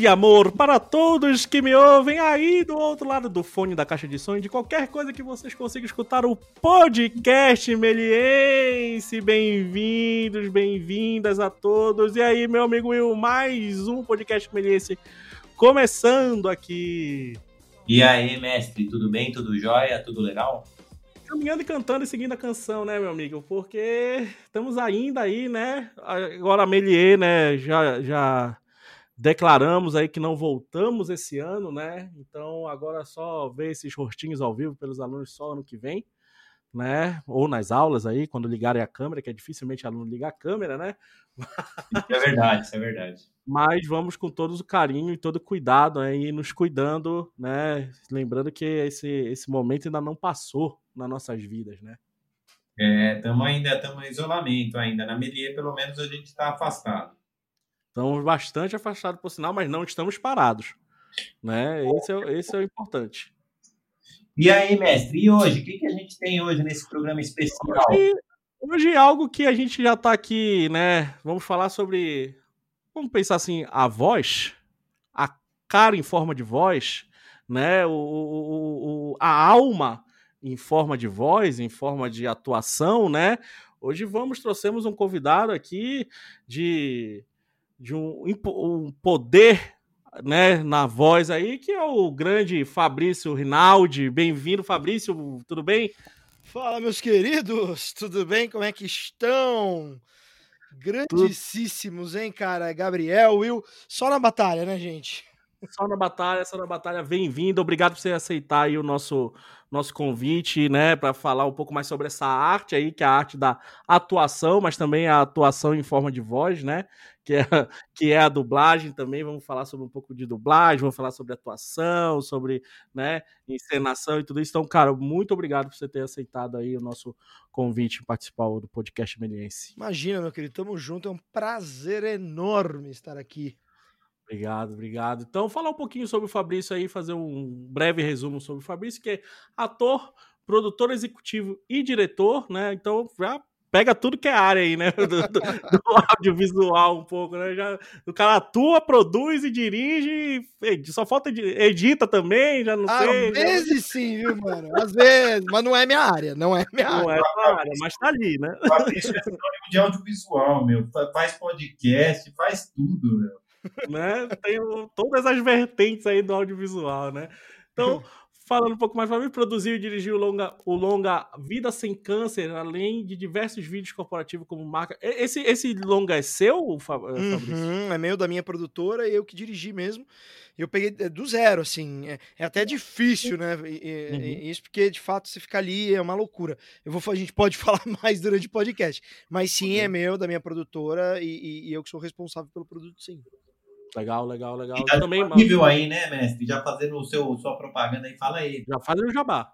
E amor para todos que me ouvem aí do outro lado do fone da caixa de som, de qualquer coisa que vocês consigam escutar o podcast Meliense. Bem-vindos, bem-vindas a todos. E aí, meu amigo Will, mais um podcast Meliense começando aqui. E aí, mestre, tudo bem? Tudo jóia? Tudo legal? Caminhando e cantando e seguindo a canção, né, meu amigo? Porque estamos ainda aí, né? Agora a Melier, né, já, já declaramos aí que não voltamos esse ano, né? Então agora é só ver esses rostinhos ao vivo pelos alunos só ano que vem, né? Ou nas aulas aí, quando ligarem a câmera, que é dificilmente aluno ligar a câmera, né? Isso é verdade, isso é verdade. Mas vamos com todo o carinho e todo o cuidado aí, nos cuidando, né? Lembrando que esse, esse momento ainda não passou nas nossas vidas, né? É, estamos ainda, estamos em isolamento ainda. Na Melier, pelo menos, a gente está afastado. Estamos bastante afastados, por sinal, mas não estamos parados. Né? Esse, é, esse é o importante. E aí, mestre, e hoje? O que, que a gente tem hoje nesse programa especial? Hoje, hoje é algo que a gente já está aqui, né? Vamos falar sobre. Vamos pensar assim, a voz, a cara em forma de voz, né? O, o, o, a alma em forma de voz, em forma de atuação, né? Hoje vamos, trouxemos um convidado aqui de de um, um poder né, na voz aí, que é o grande Fabrício Rinaldi. Bem-vindo, Fabrício, tudo bem? Fala, meus queridos, tudo bem? Como é que estão? Grandíssimos, hein, cara? Gabriel, Will, só na batalha, né, gente? Só na batalha, só na batalha. Bem-vindo, obrigado por você aceitar aí o nosso nosso convite, né, para falar um pouco mais sobre essa arte aí, que é a arte da atuação, mas também a atuação em forma de voz, né, que é, que é a dublagem também. Vamos falar sobre um pouco de dublagem, vamos falar sobre atuação, sobre, né, encenação e tudo isso. Então, cara, muito obrigado por você ter aceitado aí o nosso convite participar do podcast Meliense. Imagina, meu querido, tamo junto, é um prazer enorme estar aqui. Obrigado, obrigado. Então, falar um pouquinho sobre o Fabrício aí, fazer um breve resumo sobre o Fabrício, que é ator, produtor executivo e diretor, né? Então, já pega tudo que é área aí, né? Do, do, do audiovisual um pouco, né? Já, o cara atua, produz e dirige, só falta edita também, já não Às sei. Às vezes já... sim, viu, mano? Às vezes, mas não é minha área, não é minha não área. Não é área, mas tá ali, né? Fabrício é sinônimo de audiovisual, meu. Faz podcast, faz tudo, meu né? Tem todas as vertentes aí do audiovisual, né? Então, falando um pouco mais, para mim, produziu e dirigiu o longa, o longa Vida Sem Câncer, além de diversos vídeos corporativos como marca. Esse, esse longa é seu, eh, Fabrício? Uhum, é meio da minha produtora, eu que dirigi mesmo. Eu peguei eh, do zero, assim. É, é até difícil, né? E, uhum. Isso porque, de fato, você fica ali, é uma loucura. Eu vou, a gente pode falar mais durante o podcast. Mas sim, é meu, da minha produtora, e, e, e eu que sou responsável pelo produto, sim. Legal, legal, legal. E tá também, nível aí, né, mestre? Já fazendo o seu, sua propaganda aí, fala aí. Já faz o jabá.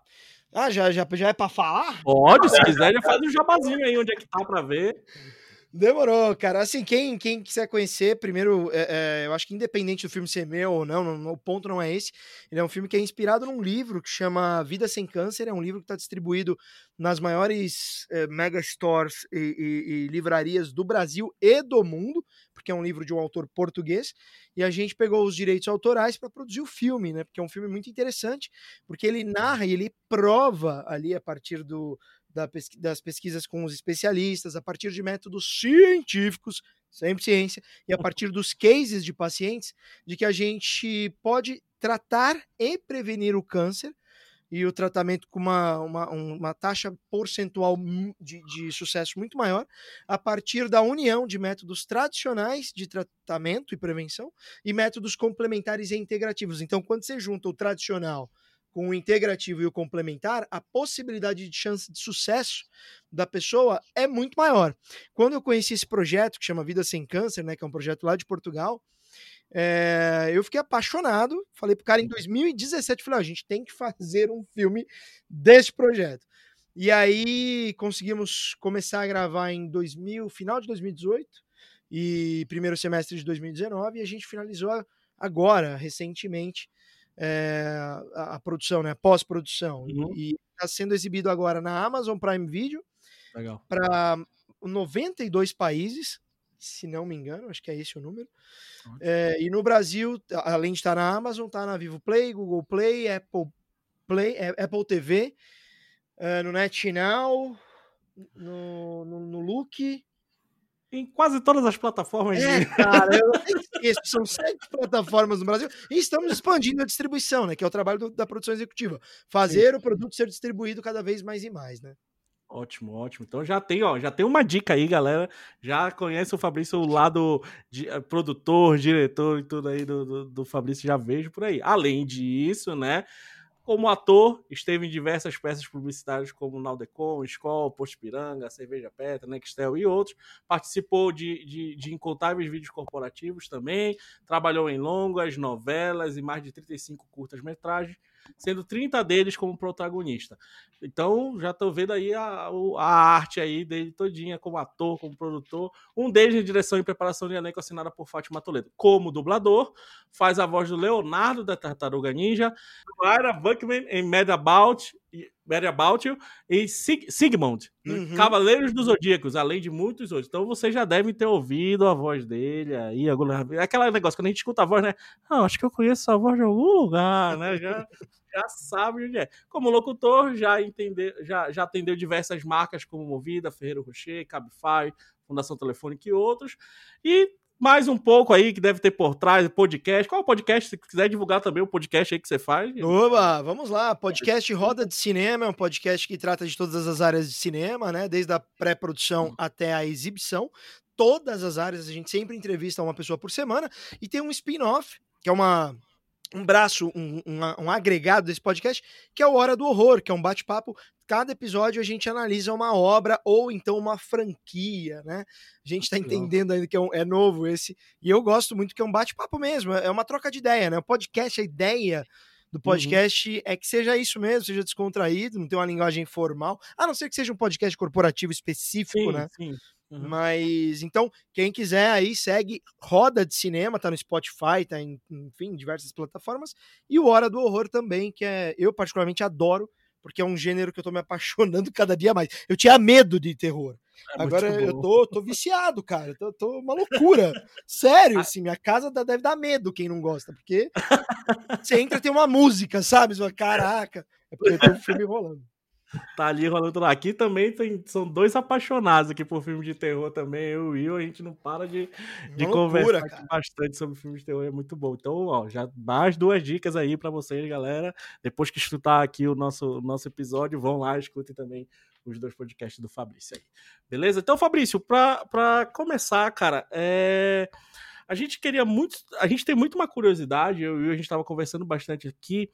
Ah, já, já, já é pra falar? Pode, se quiser, já faz um jabazinho aí, onde é que tá pra ver. Demorou, cara. Assim, quem, quem quiser conhecer, primeiro, é, é, eu acho que independente do filme ser meu ou não, não, o ponto não é esse. Ele é um filme que é inspirado num livro que chama Vida Sem Câncer. É um livro que está distribuído nas maiores é, mega stores e, e, e, livrarias do Brasil e do mundo, porque é um livro de um autor português. E a gente pegou os direitos autorais para produzir o filme, né? Porque é um filme muito interessante, porque ele narra e ele prova ali a partir do das pesquisas com os especialistas, a partir de métodos científicos, sempre ciência, e a partir dos cases de pacientes, de que a gente pode tratar e prevenir o câncer e o tratamento com uma, uma, uma taxa percentual de, de, sucesso muito maior, a partir da união de métodos tradicionais de tratamento e prevenção e métodos complementares e integrativos. Então, quando você junta o tradicional com o integrativo e o complementar, a possibilidade de chance de sucesso da pessoa é muito maior. Quando eu conheci esse projeto que chama Vida Sem Câncer, né, que é um projeto lá de Portugal, é, eu fiquei apaixonado. Falei pro cara em 2017, falei, oh, a gente tem que fazer um filme desse projeto. E aí conseguimos começar a gravar em 2000, final de 2018 e primeiro semestre de 2019 e a gente finalizou agora, recentemente, é, a, a, produção, né? Pós-produção. Uhum. E está sendo exibido agora na Amazon Prime Video para 92 países. se não me engano, acho que é esse o número. É, e no Brasil, além de estar na Amazon, está na Vivo Play, Google Play, Apple Play, é, Apple TV, é, no NetNow, no, no, no Look. Em quase todas as plataformas. É, de... cara, eu esqueço, são sete plataformas no Brasil e estamos expandindo a distribuição, né? Que é o trabalho do, da produção executiva. Fazer Sim. o produto ser distribuído cada vez mais e mais, né? Ótimo, ótimo. Então já tem, ó, já tem uma dica aí, galera. Já conhece o Fabrício, o lado de uh, produtor, diretor e tudo aí do, do, do Fabrício, já vejo por aí. Além disso, né? Como ator, esteve em diversas peças publicitárias como Naldecon, Skol, Posto Piranga, Cerveja Petra, Nextel e outros. Participou de, de, de incontáveis vídeos corporativos também. Trabalhou em longas, novelas e mais de 35 curtas-metragens sendo 30 deles como protagonista. Então, já estou vendo aí a, a, arte aí dele todinha, como ator, como produtor. Um deles em direção e preparação de elenco assinada por Fátima Toledo. Como dublador, faz a voz do Leonardo da Tartaruga Ninja, Clara Buckman em Mad About Mary About You e Sig Sigmund, uhum. Cavaleiros dos Zodíacos, além de muitos outros. Então vocês já devem ter ouvido a voz dele aí. Alguma... Aquela negócio, quando a gente escuta a voz, né? Ah, acho que eu conheço essa voz de algum lugar, né? Já, já sabe onde é. Como locutor, já, já, já atendeu diversas marcas como Movida, Ferreiro Rocher, Cabify, Fundação Telefônica e outros. E mais um pouco aí que deve ter por trás, podcast. Qual é o podcast? Se quiser divulgar também o podcast aí que você faz. Oba, vamos lá. Podcast Roda de Cinema é um podcast que trata de todas as áreas de cinema, né? Desde a pré-produção até a exibição. Todas as áreas, a gente sempre entrevista uma pessoa por semana. E tem um spin-off, que é uma um braço, um, um, um, agregado desse podcast, que é o Hora do Horror, que é um bate-papo. Cada episódio a gente analisa uma obra ou então uma franquia, né? A gente está entendendo ainda que é, um, é, novo esse. E eu gosto muito que é um bate-papo mesmo, é uma troca de ideia, né? O podcast, a ideia do uhum. podcast uhum. é que seja isso mesmo, seja descontraído, não tem uma linguagem formal, a não ser que seja um podcast corporativo específico, sim, né? Sim. Uhum. Mas então, quem quiser aí segue Roda de Cinema, tá no Spotify, tá em, enfim, diversas plataformas, e o Hora do Horror também, que é eu particularmente adoro, porque é um gênero que eu tô me apaixonando cada dia mais. Eu tinha medo de terror. É Agora eu tô, tô viciado, cara. Eu tô, tô uma loucura. Sério, assim, minha casa deve dar medo quem não gosta, porque você entra tem uma música, sabe? Você fala, Caraca, é porque tem um filme rolando. Tá ali rolando lá. Aqui também tem, são dois apaixonados aqui por filme de terror também. Eu e o Will, a gente não para de, de loucura, conversar bastante sobre filme de terror, é muito bom. Então, ó, já mais duas dicas aí para vocês, galera. Depois que escutar aqui o nosso, nosso episódio, vão lá, escutem também os dois podcasts do Fabrício aí. Beleza? Então, Fabrício, para começar, cara, é a gente queria muito. A gente tem muito uma curiosidade, eu e a gente estava conversando bastante aqui,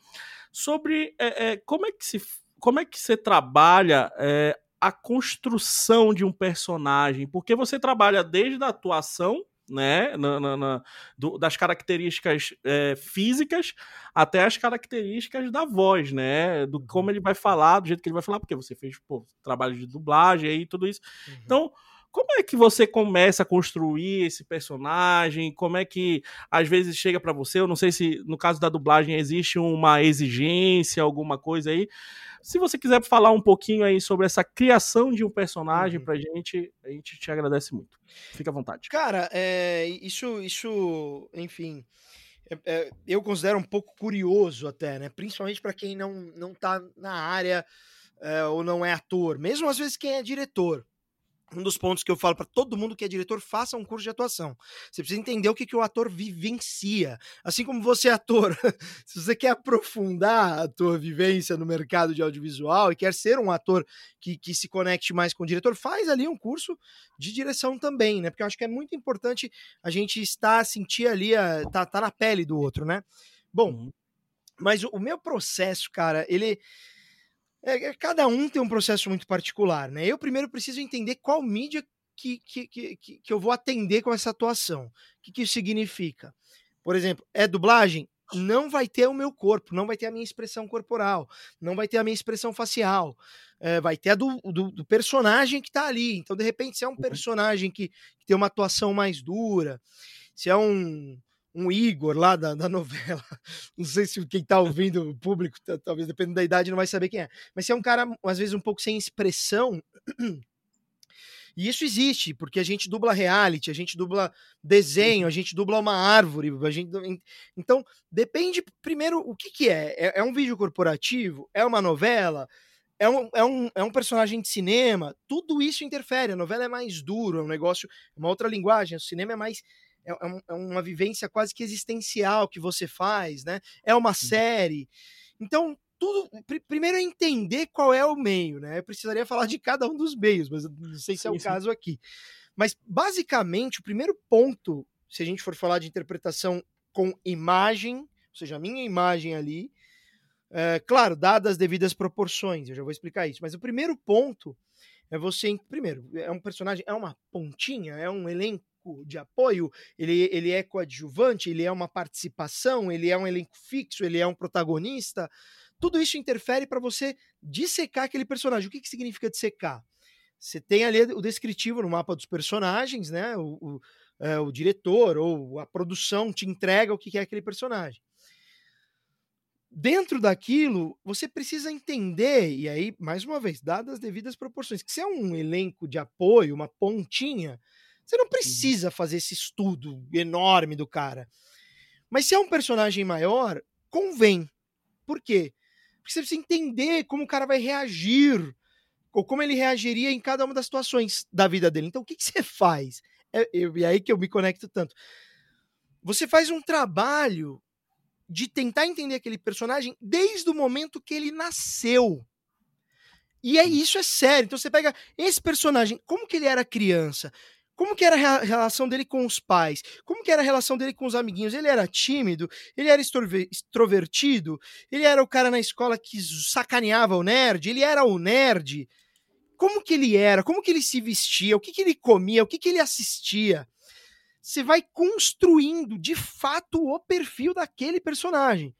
sobre é, é, como é que se como é que você trabalha é, a construção de um personagem? Porque você trabalha desde a atuação, né, na, na, na, do, das características é, físicas até as características da voz, né, do uhum. como ele vai falar, do jeito que ele vai falar, porque você fez pô, trabalho de dublagem e tudo isso. Uhum. Então, como é que você começa a construir esse personagem? Como é que às vezes chega para você? Eu não sei se no caso da dublagem existe uma exigência, alguma coisa aí. Se você quiser falar um pouquinho aí sobre essa criação de um personagem uhum. pra gente, a gente te agradece muito. Fica à vontade. Cara, é, isso, isso, enfim, é, é, eu considero um pouco curioso até, né? Principalmente para quem não, não tá na área é, ou não é ator, mesmo às vezes quem é diretor um dos pontos que eu falo para todo mundo que é diretor, faça um curso de atuação. Você precisa entender o que, que o ator vivencia. Assim como você é ator, se você quer aprofundar a tua vivência no mercado de audiovisual e quer ser um ator que, que se conecte mais com o diretor, faz ali um curso de direção também, né? Porque eu acho que é muito importante a gente estar, sentir ali, a, tá, tá na pele do outro, né? Bom, uhum. mas o, o meu processo, cara, ele é, é, cada um tem um processo muito particular, né? Eu primeiro preciso entender qual mídia que, que, que, que eu vou atender com essa atuação. O que, que isso significa? Por exemplo, é dublagem? Não vai ter o meu corpo, não vai ter a minha expressão corporal, não vai ter a minha expressão facial, é, vai ter a do, do, do personagem que está ali. Então, de repente, se é um uhum. personagem que, que tem uma atuação mais dura, se é um, um Igor lá da, da novela. Não sei se quem tá ouvindo, o público, talvez dependendo da idade, não vai saber quem é. Mas se é um cara, às vezes, um pouco sem expressão, E isso existe, porque a gente dubla reality, a gente dubla desenho, a gente dubla uma árvore. A gente... Então, depende, primeiro, o que, que é? é? é? um vídeo corporativo? É uma novela? É um, é, um, é um personagem de cinema? Tudo isso interfere. A novela é mais duro, é um negócio, é uma outra linguagem. O cinema é mais. É, é, é uma vivência quase que existencial que você faz, né? É uma série. Então, tudo. Pr primeiro é entender qual é o meio, né? Eu precisaria falar de cada um dos meios, mas não sei se é o sim. caso aqui. Mas, basicamente, o primeiro ponto, se a gente for falar de interpretação com imagem, ou seja, a minha imagem ali, é, claro, dadas as devidas proporções, eu já vou explicar isso, mas o primeiro ponto é você. Primeiro, é um personagem, é uma pontinha, é um elenco de apoio, ele, ele é coadjuvante, ele é uma participação, ele é um elenco fixo, ele é um protagonista. Tudo isso interfere para você dissecar aquele personagem. O que, que significa dissecar? Você tem ali o descritivo no mapa dos personagens, né? O, o, é, o diretor ou a produção te entrega o que é aquele personagem. Dentro daquilo, você precisa entender, e aí, mais uma vez, dadas as devidas proporções, que se é um elenco de apoio, uma pontinha, você não precisa fazer esse estudo enorme do cara. Mas se é um personagem maior, convém. Por quê? Porque você precisa entender como o cara vai reagir, ou como ele reagiria em cada uma das situações da vida dele. Então, o que, que você faz? É, é aí que eu me conecto tanto. Você faz um trabalho de tentar entender aquele personagem desde o momento que ele nasceu. E é isso, é sério. Então você pega esse personagem, como que ele era criança? Como que era a relação dele com os pais? Como que era a relação dele com os amiguinhos? Ele era tímido? Ele era extrovertido? Ele era o cara na escola que sacaneava o nerd? Ele era o nerd? Como que ele era? Como que ele se vestia? O que que ele comia? O que que ele assistia? Você vai construindo de fato o perfil daquele personagem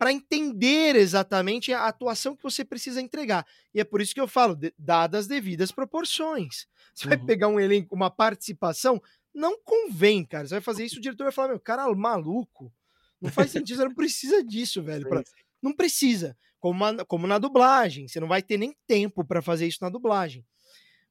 para entender exatamente a atuação que você precisa entregar. E é por isso que eu falo, dadas as devidas proporções. Você uhum. vai pegar um elenco, uma participação, não convém, cara. Você vai fazer isso, o diretor vai falar, meu, cara maluco. Não faz sentido, você não precisa disso, velho. Pra... Não precisa. Como, uma, como na dublagem, você não vai ter nem tempo para fazer isso na dublagem.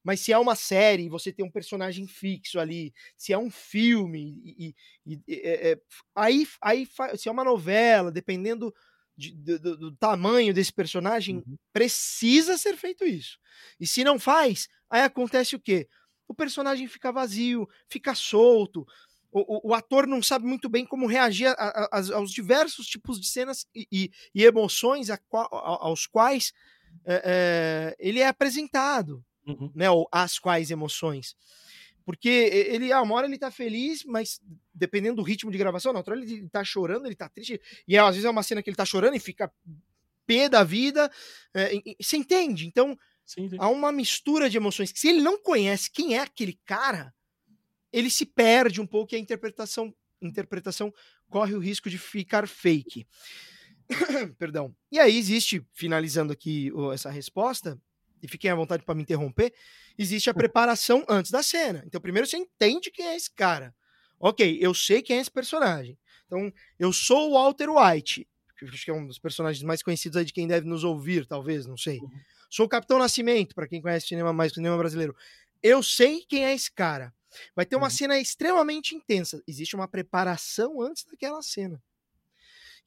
Mas se é uma série, você tem um personagem fixo ali, se é um filme, e, e, e é, é, aí, aí se é uma novela, dependendo de, do, do, tamanho desse personagem, uhum. precisa ser feito isso. E se não faz, aí acontece o quê? O personagem fica vazio, fica solto, o, o, o ator não sabe muito bem como reagir a, a, a, aos diversos tipos de cenas e, e, e emoções aos quais é, é, ele é apresentado, uhum. né? Ou as quais emoções. Porque ele, ah, uma hora ele tá feliz, mas dependendo do ritmo de gravação, na outra hora ele tá chorando, ele tá triste. E às vezes é uma cena que ele tá chorando e fica pé da vida. É, você entende? Então, sim, sim. há uma mistura de emoções. Que se ele não conhece quem é aquele cara, ele se perde um pouco e a interpretação, interpretação corre o risco de ficar fake. Perdão. E aí existe, finalizando aqui essa resposta, e fiquem à vontade para me interromper, existe a preparação antes da cena. Então, primeiro você entende quem é esse cara. Ok, eu sei quem é esse personagem. Então, eu sou o Walter White, que acho que é um dos personagens mais conhecidos aí de quem deve nos ouvir, talvez, não sei. Uhum. Sou o Capitão Nascimento, para quem conhece cinema mais cinema brasileiro. Eu sei quem é esse cara. Vai ter uma uhum. cena extremamente intensa. Existe uma preparação antes daquela cena.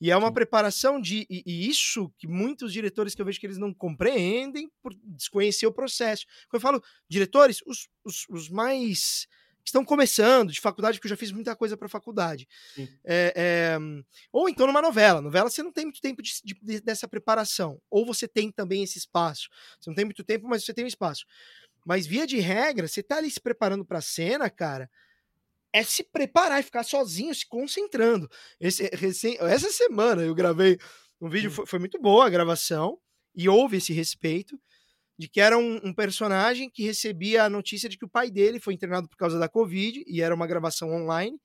E é uma Sim. preparação de. E, e, isso que muitos diretores que eu vejo que eles não compreendem por desconhecer o processo. Quando eu falo diretores, os, os, os mais que estão começando de faculdade, porque eu já fiz muita coisa para faculdade. É, é, ou então numa novela. Novela você não tem muito tempo de, de, dessa preparação. Ou você tem também esse espaço. Você não tem muito tempo, mas você tem um espaço. Mas via de regra, você tá ali se preparando para a cena, cara é se preparar e ficar sozinho, se concentrando. Esse, recém, essa semana eu gravei um vídeo, foi, foi, muito boa a gravação, e houve esse respeito, de que era um, um, personagem que recebia a notícia de que o pai dele foi internado por causa da Covid, e era uma gravação online.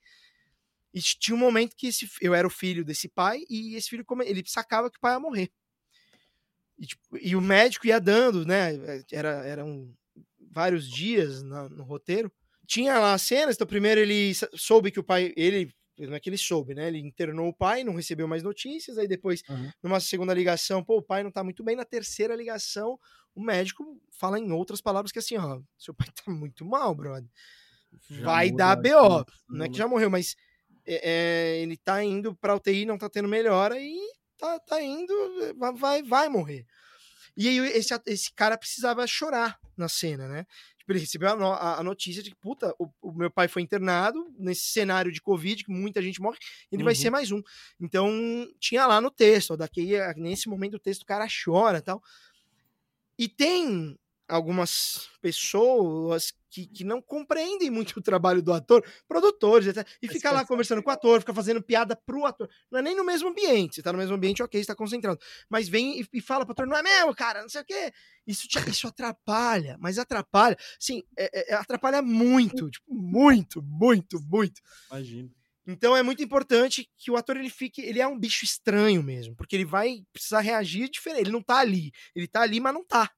E tinha um momento que esse, eu era o filho desse pai, e esse filho ele sacava que o pai ia morrer. E, tipo, e o médico ia dando, né? Era, eram vários dias na, no roteiro tinha lá as cenas, então primeiro ele soube que o pai, ele não é que ele soube, né? Ele internou o pai, não recebeu mais notícias, aí depois, Uhum. numa segunda ligação, pô, o pai não tá muito bem. Na terceira ligação, o médico fala em outras palavras que assim, ó, seu pai tá muito mal, brother. Já Vai dar BO. Não é que já morreu, mas é, é, ele tá indo pra UTI, não tá tendo melhora e tá, tá indo, vai, vai, morrer. E aí esse, esse cara precisava chorar na cena, né? Ele recebeu a, no- a- a notícia de que, puta, o, o meu pai foi internado nesse cenário de Covid, que muita gente morre, ele vai Uhum. ser mais um. Então, tinha lá no texto, ó, daqui, nesse momento o texto o cara chora e tal. E tem algumas pessoas que, que não compreendem muito o trabalho do ator, produtores, etc. E fica lá conversando com o ator, fica fazendo piada pro ator. Não é nem no mesmo ambiente. Você tá no mesmo ambiente, ok, você tá concentrado. Mas vem e, e fala pro ator, não é mesmo, cara, não sei o quê. Isso, te- isso atrapalha, mas atrapalha. Sim, é- é- atrapalha muito, tipo, muito, muito, muito. Imagina. Então é muito importante que o ator ele fique, ele é um bicho estranho mesmo, porque ele vai precisar reagir diferente. Ele não tá ali, ele tá ali, mas não tá.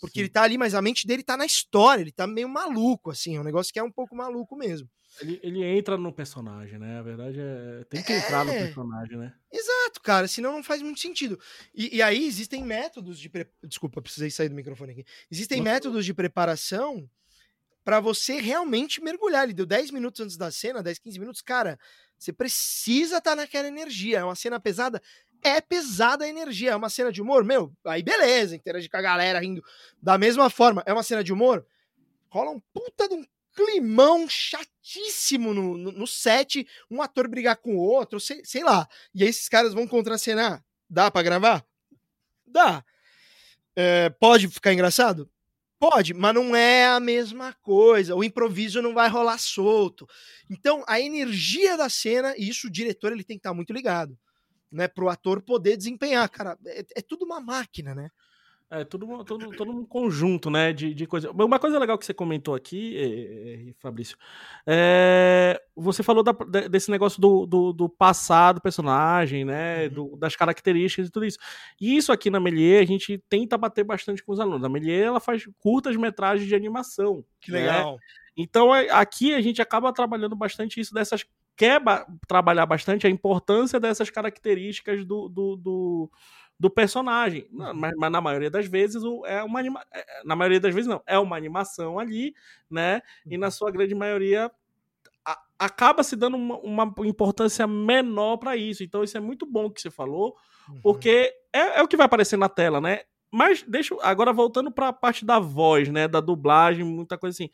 Porque Sim. ele tá ali, mas a mente dele tá na história, ele tá meio maluco, assim, é um negócio que é um pouco maluco mesmo. Ele, ele entra no personagem, né? A verdade é. Tem que entrar no É. personagem, né? Exato, cara, senão não faz muito sentido. E, e aí existem métodos de. Pre... Desculpa, precisei sair do microfone aqui. Existem Nossa. métodos de preparação pra você realmente mergulhar. Ele deu 10 minutos antes da cena, 10, 15 minutos. Cara, você precisa estar naquela energia. É uma cena pesada. É pesada a energia. É uma cena de humor, meu, aí beleza, interagir com a galera rindo da mesma forma. É uma cena de humor, rola um puta de um climão chatíssimo no, no, no set, um ator brigar com o outro, sei, sei lá. E aí esses caras vão contracenar. Dá pra gravar? Dá. É, pode ficar engraçado? Pode, mas não é a mesma coisa. O improviso não vai rolar solto. Então, a energia da cena, e isso o diretor ele tem que estar muito ligado, né? Pro ator poder desempenhar. Cara, é, é tudo uma máquina, né? É tudo, todo um conjunto, né, de, de coisa. Uma coisa legal que você comentou aqui, eh, Fabrício, é, você falou da- de- desse negócio do, do, do passado do personagem, né, Uhum. do- das características e tudo isso. E isso aqui na Melier a gente tenta bater bastante com os alunos. A Melier ela faz curtas metragens de animação. Que né? legal. Então é- aqui a gente acaba trabalhando bastante isso dessas. Quer ba- trabalhar bastante a importância dessas características do, do, do, do personagem. Na- Uhum. Mas, mas na maioria das vezes o- é uma anima... é- Na maioria das vezes não. É uma animação ali, né? E Uhum. na sua grande maioria a- acaba se dando uma, uma importância menor para isso. Então isso é muito bom que você falou, Uhum. porque é, é o que vai aparecer na tela, né? Mas deixa agora voltando para a parte da voz, né, da dublagem, muita coisa assim.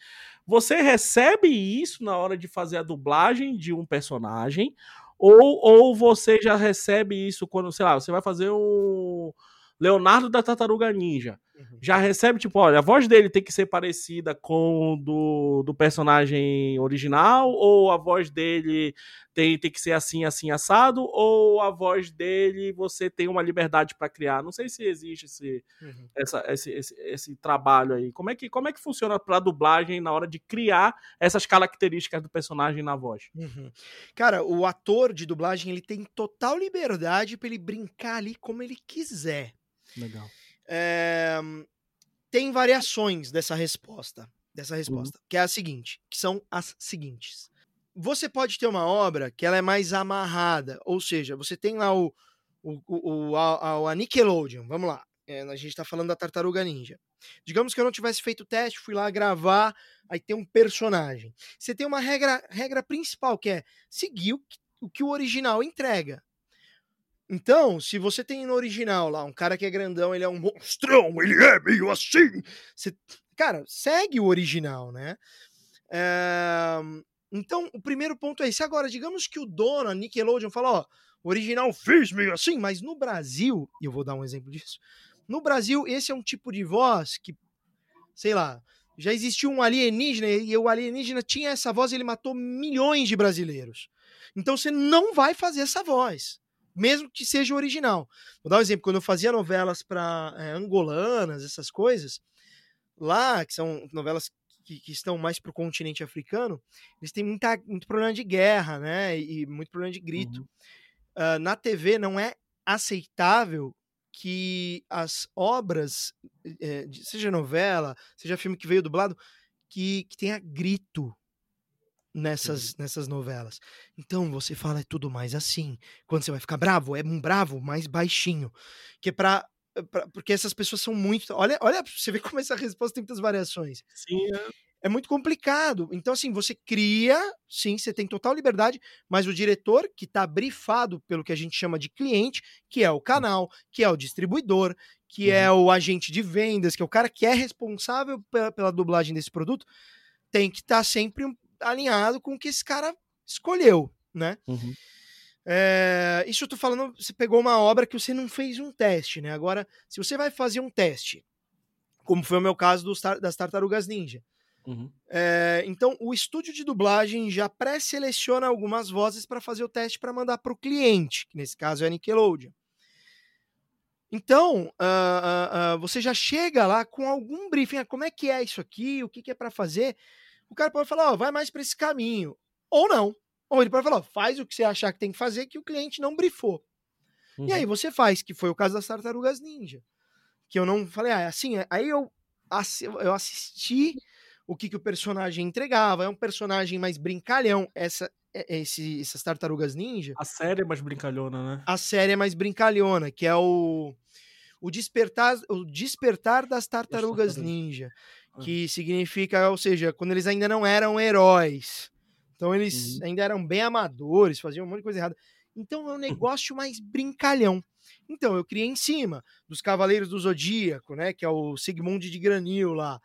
Você recebe isso na hora de fazer a dublagem de um personagem ou, ou você já recebe isso quando, sei lá, você vai fazer o Leonardo da Tartaruga Ninja. Uhum. Já recebe, tipo, olha, a voz dele tem que ser parecida com do, do personagem original, ou a voz dele tem, tem que ser assim, assim, assado, ou a voz dele você tem uma liberdade para criar. Não sei se existe esse, Uhum. essa, esse, esse, esse trabalho aí. Como é que, como é que funciona para dublagem na hora de criar essas características do personagem na voz? Uhum. Cara, o ator de dublagem ele tem total liberdade para ele brincar ali como ele quiser. Legal. É, Tem variações dessa resposta, dessa resposta, que é a seguinte, que são as seguintes. Você pode ter uma obra que ela é mais amarrada, ou seja, você tem lá o, o, o, o- a, a Nickelodeon, vamos lá, é, a gente tá falando da Tartaruga Ninja. Digamos que eu não tivesse feito o teste, fui lá gravar, aí tem um personagem. Você tem uma regra, regra principal, que é seguir o que o, que o original entrega. Então, se você tem no original lá um cara que é grandão, ele é um monstrão, ele é meio assim. Você, cara, segue o original, né? É, então, o primeiro ponto é esse. Agora, digamos que o dono, a Nickelodeon, fala, ó, o original fez meio assim, mas no Brasil, e eu vou dar um exemplo disso, no Brasil, esse é um tipo de voz que, sei lá, já existiu um alienígena e o alienígena tinha essa voz e ele matou milhões de brasileiros. Então você não vai fazer essa voz, mesmo que seja original. Vou dar um exemplo, quando eu fazia novelas para é, angolanas, essas coisas, lá, que são novelas que, que estão mais para o continente africano, eles têm muita, muito problema de guerra, né? E, muito problema de grito. Uhum. Uh, na TV não é aceitável que as obras, eh, de- seja novela, seja filme que veio dublado, que, que tenha grito. Nessas, nessas novelas. Então você fala é tudo mais assim. Quando você vai ficar bravo, é um bravo mais baixinho. Que é pra, pra- porque essas pessoas são muito. Olha, olha, você vê como essa resposta tem muitas variações. Sim, é. É muito complicado. Então, assim, você cria, sim, você tem total liberdade, mas o diretor, que está brifado pelo que a gente chama de cliente, que é o canal, que é o distribuidor, que é o agente de vendas, que é o cara que é responsável pela, pela dublagem desse produto, tem que estar sempre um- alinhado com o que esse cara escolheu, né? Uhum. É, isso eu tô falando, você pegou uma obra que você não fez um teste, né? Agora, se você vai fazer um teste, como foi o meu caso dos das Tartarugas Ninja, Uhum. é, então o estúdio de dublagem já pré-seleciona algumas vozes para fazer o teste para mandar para o cliente, que nesse caso é a Nickelodeon. Então, ah, ah, ah, você já chega lá com algum briefing, como é que é isso aqui, o que, que é para fazer. O cara pode falar, ó, vai mais para esse caminho, ou não. Ou ele pode falar, ó, faz o que você achar que tem que fazer, que o cliente não brifou. E aí Uhum. você faz, que foi o caso das Tartarugas Ninja. Que eu não falei, ah, é assim, é- aí eu, eu assisti o que, que o personagem entregava. É um personagem mais brincalhão. Essa, é- esse, essas Tartarugas Ninja, A série é mais brincalhona, né? a série é mais brincalhona, que é o, o, despertar, o Despertar das Tartarugas. Ninja. Que significa, ou seja, quando eles ainda não eram heróis. Então eles Uhum. ainda eram bem amadores, faziam um monte de coisa errada. Então é um negócio mais brincalhão. Então eu criei em cima dos Cavaleiros do Zodíaco, né? Que é o Sigmund de Granil lá.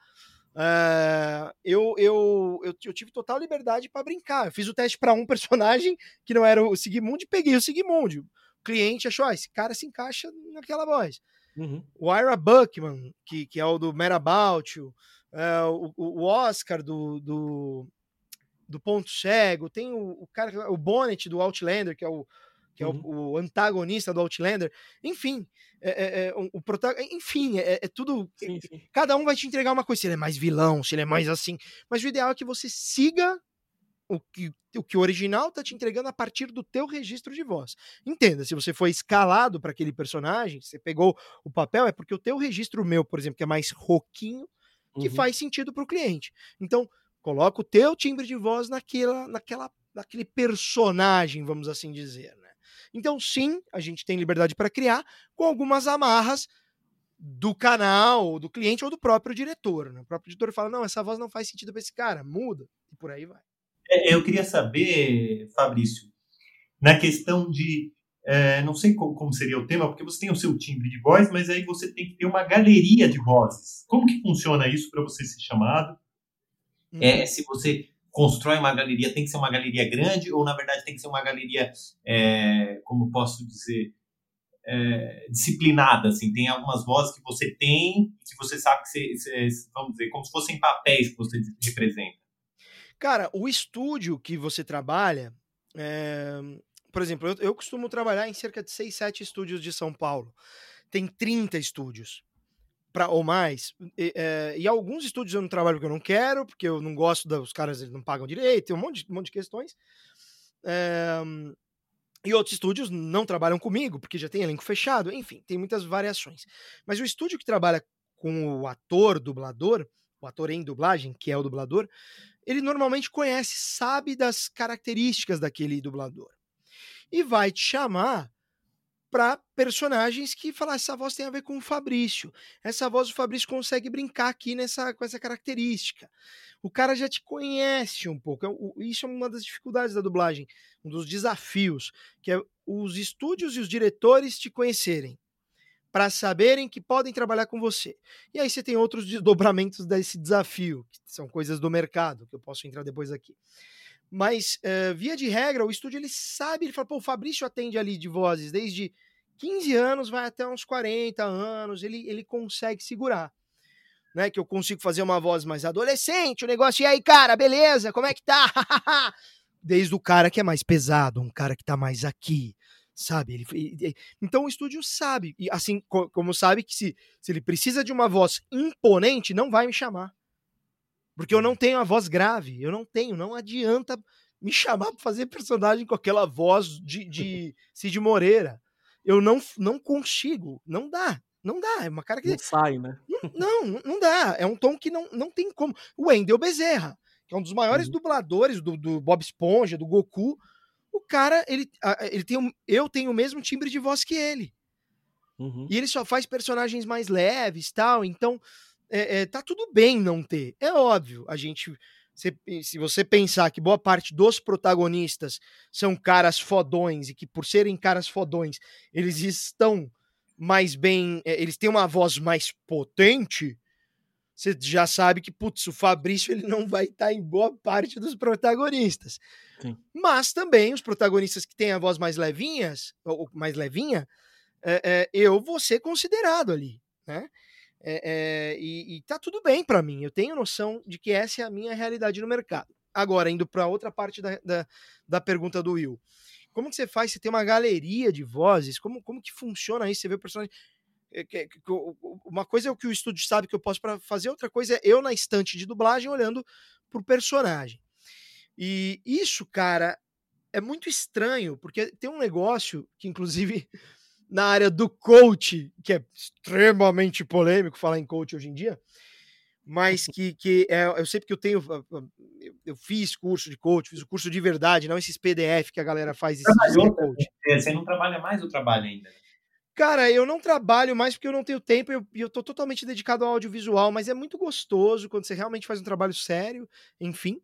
É, eu, eu, eu, eu tive total liberdade para brincar. Eu fiz o teste para um personagem que não era o Sigmund e peguei o Sigmund. O cliente achou, ah, esse cara se encaixa naquela voz. Uhum. O Ira Buckman, que, que é o do Merabout, uh, o, o Oscar do, do, do Ponto Cego, tem o, o cara, o Bonnet do Outlander, que é o, que é o- Uhum. o, antagonista do Outlander. Enfim, é, é, é, o, prota- enfim, é, é tudo. Sim, sim. Cada um vai te entregar uma coisa, se ele é mais vilão, se ele é mais assim. Mas o ideal é que você siga o que o, que o original tá te entregando a partir do teu registro de voz. Entenda, se você foi escalado para aquele personagem, você pegou o papel, é porque o teu registro meu, por exemplo, que é mais roquinho, que Uhum. faz sentido para o cliente. Então, coloca o teu timbre de voz naquela, naquela, naquele personagem, vamos assim dizer, né? Então, sim, a gente tem liberdade para criar com algumas amarras do canal, ou do cliente ou do próprio diretor. Né? O próprio diretor fala: não, essa voz não faz sentido para esse cara, muda, e por aí vai. É, eu queria saber, Fabrício, na questão de. É, não sei como, como seria o tema, porque você tem o seu timbre de voz, mas aí você tem que ter uma galeria de vozes. Como que funciona isso para você ser chamado? É, se você constrói uma galeria, tem que ser uma galeria grande ou, na verdade, tem que ser uma galeria, é, como posso dizer, é, disciplinada, assim, tem algumas vozes que você tem, que você sabe que você, você- vamos dizer, como se fossem papéis que você representa. Cara, o estúdio que você trabalha, é, por exemplo, eu, eu costumo trabalhar em cerca de 6, 7 estúdios de São Paulo. Tem 30 estúdios. Pra, ou mais. E, é, e alguns estúdios eu não trabalho porque eu não quero, porque eu não gosto dos caras, eles não pagam direito, tem um monte um monte de questões. É, e outros estúdios não trabalham comigo, porque já tem elenco fechado, enfim, tem muitas variações. Mas o estúdio que trabalha com o ator, dublador, o ator em dublagem, que é o dublador, ele normalmente conhece, sabe das características daquele dublador. E vai te chamar para personagens que falar essa voz tem a ver com o Fabrício. Essa voz o Fabrício consegue brincar aqui nessa com essa característica. O cara já te conhece um pouco. É Isso é uma das dificuldades da dublagem, um dos desafios, que é os estúdios e os diretores te conhecerem para saberem que podem trabalhar com você. E aí você tem outros desdobramentos desse desafio, que são coisas do mercado, que eu posso entrar depois aqui. Mas, eh, via de regra, o estúdio ele sabe, ele fala, pô, o Fabrício atende ali de vozes desde 15 anos, vai até uns 40 anos, ele, ele consegue segurar. Né, que eu consigo fazer uma voz mais adolescente, o negócio, e aí, cara, beleza? Como é que tá? Desde o cara que é mais pesado, um cara que tá mais aqui, sabe? Ele, e- e- então o estúdio sabe, e assim co- como sabe que se, se ele precisa de uma voz imponente, não vai me chamar. Porque eu não tenho a voz grave, eu não tenho, não adianta me chamar para fazer personagem com aquela voz de, de Cid Moreira. Eu não, não consigo, não dá, não dá, é uma cara que Não sai, né? não, não, não dá. É um tom que não, não tem como. O Wendel Bezerra. que é um dos maiores uhum. dubladores do, do Bob Esponja, do Goku, o cara, ele, ele tem eu tenho o mesmo timbre de voz que ele. Uhum. E ele só faz personagens mais leves tal. Então, é, é, tá tudo bem não ter. É óbvio, a gente. Se, se você pensar que boa parte dos protagonistas são caras fodões e que, por serem caras fodões, eles estão mais bem. É, eles têm uma voz mais potente. Você já sabe que, putz, o Fabrício ele não vai estar tá em boa parte dos protagonistas. Sim. Mas também os protagonistas que têm a voz mais levinhas, ou mais levinha, é, é, eu vou ser considerado ali, né? É, é e, e tá tudo bem para mim. Eu tenho noção de que essa é a minha realidade no mercado. Agora, indo para outra parte da, da, da, pergunta do Will. Como que você faz? Você tem uma galeria de vozes? Como, como que funciona isso? Você vê o personagem. É, uma coisa é o que o estúdio sabe que eu posso para fazer, outra coisa é eu na estante de dublagem olhando pro personagem. E isso, cara, é muito estranho, porque tem um negócio que, inclusive, na área do coach, que é extremamente polêmico falar em coach hoje em dia, mas que, que é, eu sei porque eu tenho. Eu fiz curso de coach, fiz o curso de verdade, não esses PDF que a galera faz. Trabalhou, coach. Você não trabalha mais ou trabalha ainda? Cara, eu não trabalho mais porque eu não tenho tempo e eu, eu tô totalmente dedicado ao audiovisual, mas é muito gostoso quando você realmente faz um trabalho sério, enfim.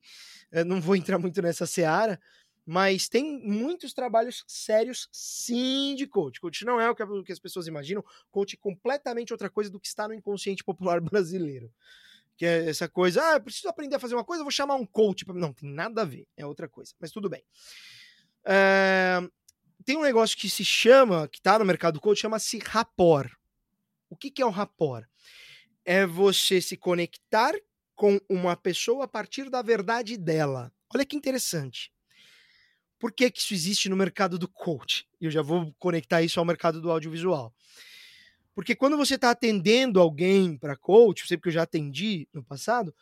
não vou entrar muito nessa seara, mas tem muitos trabalhos sérios, sim, de coach. Coach não é o que as pessoas imaginam. Coach é completamente outra coisa do que está no inconsciente popular brasileiro. Que é essa coisa, ah, eu preciso aprender a fazer uma coisa, vou chamar um coach. Não, tem nada a ver, é outra coisa. Mas tudo bem. É... Tem um negócio que se chama, que está no mercado coach, chama-se rapport. O que, que é o rapport? É você se conectar com uma pessoa a partir da verdade dela. Olha que interessante. Por que, que isso existe no mercado do coach? Eu já vou conectar isso ao mercado do audiovisual. Porque quando você está atendendo alguém para coach, sempre que eu já atendi no passado,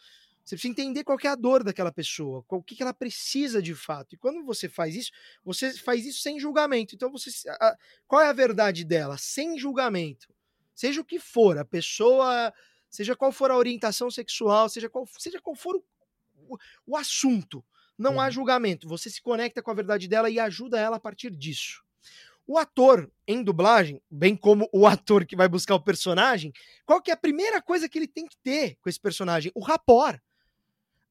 você precisa entender qual é a dor daquela pessoa, o que, que ela precisa de fato. E quando você faz isso, você faz isso sem julgamento. Então, você, a, qual é a verdade dela? Sem julgamento. Seja o que for, a pessoa, seja qual for a orientação sexual, seja qual, seja qual for o, o, o assunto. Não uhum. há julgamento. Você se conecta com a verdade dela e ajuda ela a partir disso. O ator em dublagem, bem como o ator que vai buscar o personagem, qual que é a primeira coisa que ele tem que ter com esse personagem? O rapport.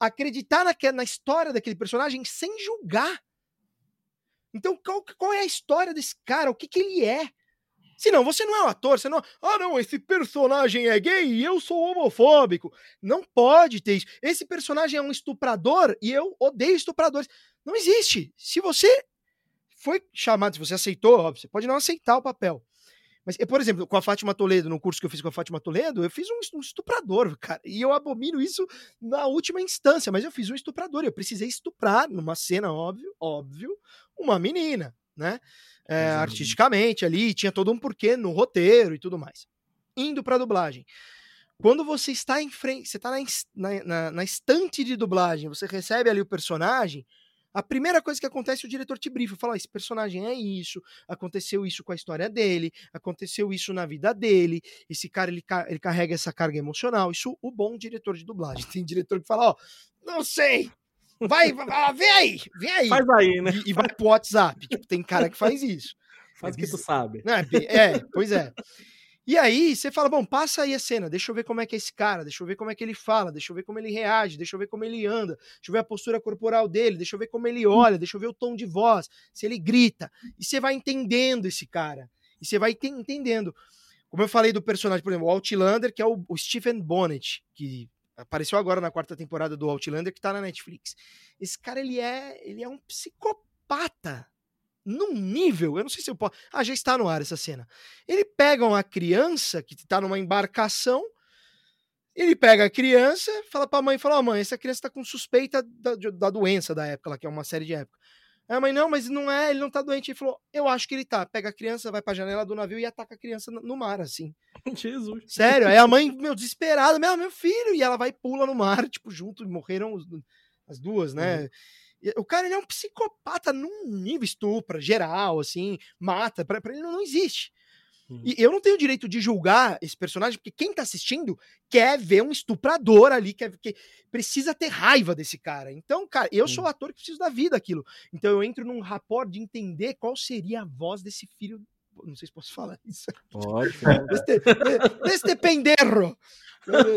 Acreditar na, na história daquele personagem sem julgar. Então, qual, qual é a história desse cara? O que, que ele é? Senão, você não é um ator, você não. Ah, não, esse personagem é gay e eu sou homofóbico. Não pode ter isso. Esse personagem é um estuprador e eu odeio estupradores. Não existe. Se você foi chamado, se você aceitou, óbvio, você pode não aceitar o papel. Mas, por exemplo, com a Fátima Toledo, no curso que eu fiz com a Fátima Toledo, eu fiz um estuprador, cara. E eu abomino isso na última instância, mas eu fiz um estuprador. Eu precisei estuprar, numa cena, óbvio, óbvio, uma menina, né? é, artisticamente ali, tinha todo um porquê no roteiro e tudo mais. Indo para dublagem. Quando você está em frente, você está na, na, na, estante de dublagem, você recebe ali o personagem, a primeira coisa que acontece, o diretor te brifa, fala: esse personagem é isso, aconteceu isso com a história dele, aconteceu isso na vida dele, esse cara ele, ele carrega essa carga emocional. Isso o bom diretor de dublagem. Tem diretor que fala: ó, não sei, Vai, vai, vem aí, vem aí. Faz aí, né? E, e vai pro WhatsApp. Tipo, tem cara que faz isso. Faz o que tu sabe. É, é, pois é. E aí você fala, bom, passa aí a cena, deixa eu ver como é que é esse cara, deixa eu ver como é que ele fala, deixa eu ver como ele reage, deixa eu ver como ele anda, deixa eu ver a postura corporal dele, deixa eu ver como ele olha, deixa eu ver o tom de voz, se ele grita. E você vai entendendo esse cara. E você vai entendendo. Como eu falei do personagem, por exemplo, o Outlander, que é o, o Stephen Bonnet, que Apareceu agora na quarta temporada do Outlander, que tá na Netflix. Esse cara, ele é, ele é um psicopata. Num nível, eu não sei se eu posso. Ah, já está no ar essa cena. Ele pega uma criança que tá numa embarcação. Ele pega a criança, fala pra mãe, fala, oh, mãe, essa criança tá com suspeita da, da doença da época, lá, que é uma série de época. Aí a mãe, não, mas não é, ele não tá doente. Ele falou, eu acho que ele tá. Pega a criança, vai pra janela do navio e ataca a criança no mar, assim. Jesus. Sério, aí a mãe, meu, desesperada, meu, meu filho, e ela vai e pula no mar, tipo, junto, morreram os, as duas, né? Uhum. O cara, ele é um psicopata num nível estupra, geral, assim, mata, pra, pra ele não, não existe. E eu não tenho direito de julgar esse personagem, porque quem tá assistindo quer ver um estuprador ali, quer, que precisa ter raiva desse cara. Então, cara, eu sou o ator que preciso da vida aquilo. Então eu entro num rapport de entender qual seria a voz desse filho. Não sei se posso falar isso. Pode. deste, deste penderro.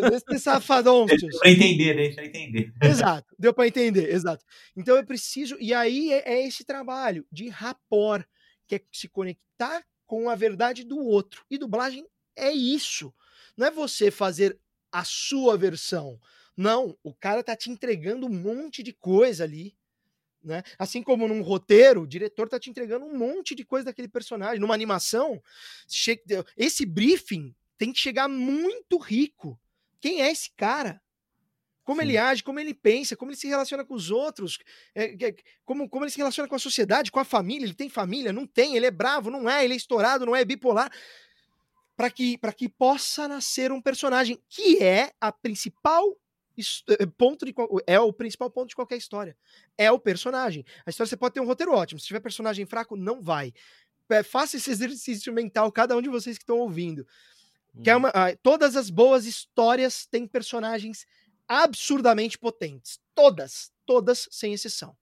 Deste safadão. Deixa pra entender, deixa eu entender. Exato, deu para entender, exato. Então eu preciso. E aí é, é esse trabalho de rapport, que é se conectar com a verdade do outro. E dublagem é isso. Não é você fazer a sua versão. Não, o cara tá te entregando um monte de coisa ali. Né? Assim como num roteiro, o diretor tá te entregando um monte de coisa daquele personagem. Numa animação, esse briefing tem que chegar muito rico. Quem é esse cara? Como Sim. ele age, como ele pensa, como ele se relaciona com os outros, é, como, como ele se relaciona com a sociedade, com a família. Ele tem família? Não tem. Ele é bravo? Não é. Ele é estourado? Não é bipolar? Para que, que possa nascer um personagem que é a principal ponto de, é o principal ponto de qualquer história. É o personagem. A história você pode ter um roteiro ótimo. Se tiver personagem fraco, não vai. É, faça esse exercício mental, cada um de vocês que estão ouvindo. Hum. Que é uhum. uma, ah, todas as boas histórias têm personagens absurdamente potentes. Todas, todas, sem exceção.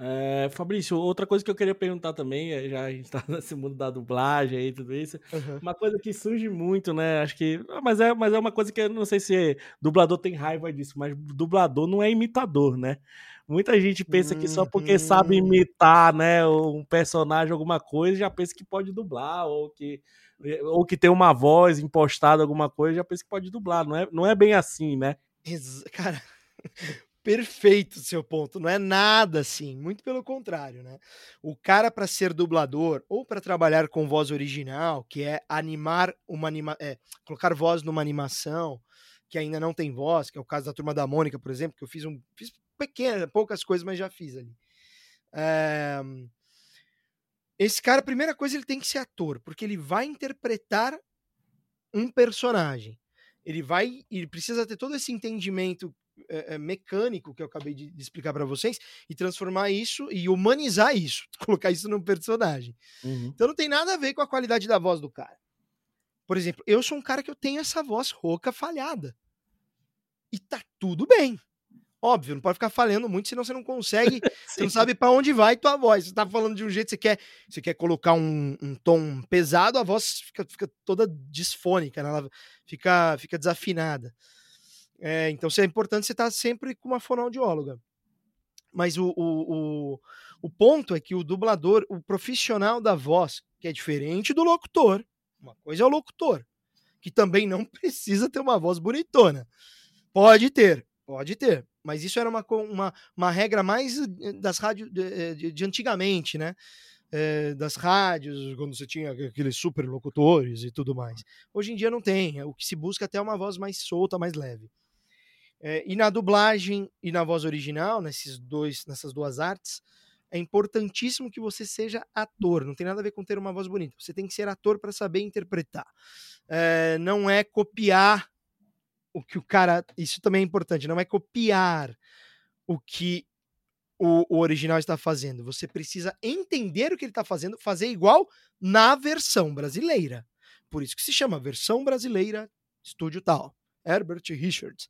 É, Fabrício, outra coisa que eu queria perguntar também, é, já a gente tá nesse mundo da dublagem e tudo isso, uhum. uma coisa que surge muito, né? Acho que. Mas é, mas é uma coisa que eu não sei se dublador tem raiva disso, mas dublador não é imitador, né? Muita gente pensa que só porque uhum. sabe imitar, né, um personagem, alguma coisa, já pensa que pode dublar, ou que, ou que tem uma voz impostada, alguma coisa, já pensa que pode dublar. Não é, não é bem assim, né? Cara, perfeito seu ponto. Não é nada assim, muito pelo contrário, né? O cara para ser dublador ou para trabalhar com voz original, que é animar uma anima é, colocar voz numa animação que ainda não tem voz, que é o caso da turma da Mônica, por exemplo, que eu fiz um fiz pequenas, poucas coisas, mas já fiz ali. É... Esse cara, primeira coisa, ele tem que ser ator, porque ele vai interpretar um personagem ele vai, ele precisa ter todo esse entendimento é, é, mecânico que eu acabei de, de explicar para vocês e transformar isso e humanizar isso, colocar isso no personagem. Uhum. Então não tem nada a ver com a qualidade da voz do cara. Por exemplo, eu sou um cara que eu tenho essa voz rouca falhada. E tá tudo bem. Óbvio, não pode ficar falhando muito, senão você não consegue, você não sabe para onde vai tua voz. Você tá falando de um jeito, você quer, você quer colocar um, um tom pesado, a voz fica, fica toda disfônica, né? ela fica, fica desafinada. É, então é importante você estar tá sempre com uma fonoaudióloga. Mas o, o, o, o ponto é que o dublador, o profissional da voz, que é diferente do locutor, uma coisa é o locutor, que também não precisa ter uma voz bonitona. Pode ter, pode ter. Mas isso era uma, uma, uma regra mais eh, das rádios de, eh, de, de antigamente, né? É, das rádios, quando você tinha aqueles super locutores e tudo mais. Hoje em dia não tem. O que se busca até é uma voz mais solta, mais leve. É, e na dublagem e na voz original, nesses dois, nessas duas artes, é importantíssimo que você seja ator. Não tem nada a ver com ter uma voz bonita. Você tem que ser ator para saber interpretar. É, não é copiar o que o cara. Isso também é importante, não é copiar o que o, o original está fazendo. Você precisa entender o que ele está fazendo, fazer igual na versão brasileira. Por isso que se chama versão brasileira estúdio tal. Herbert Richards.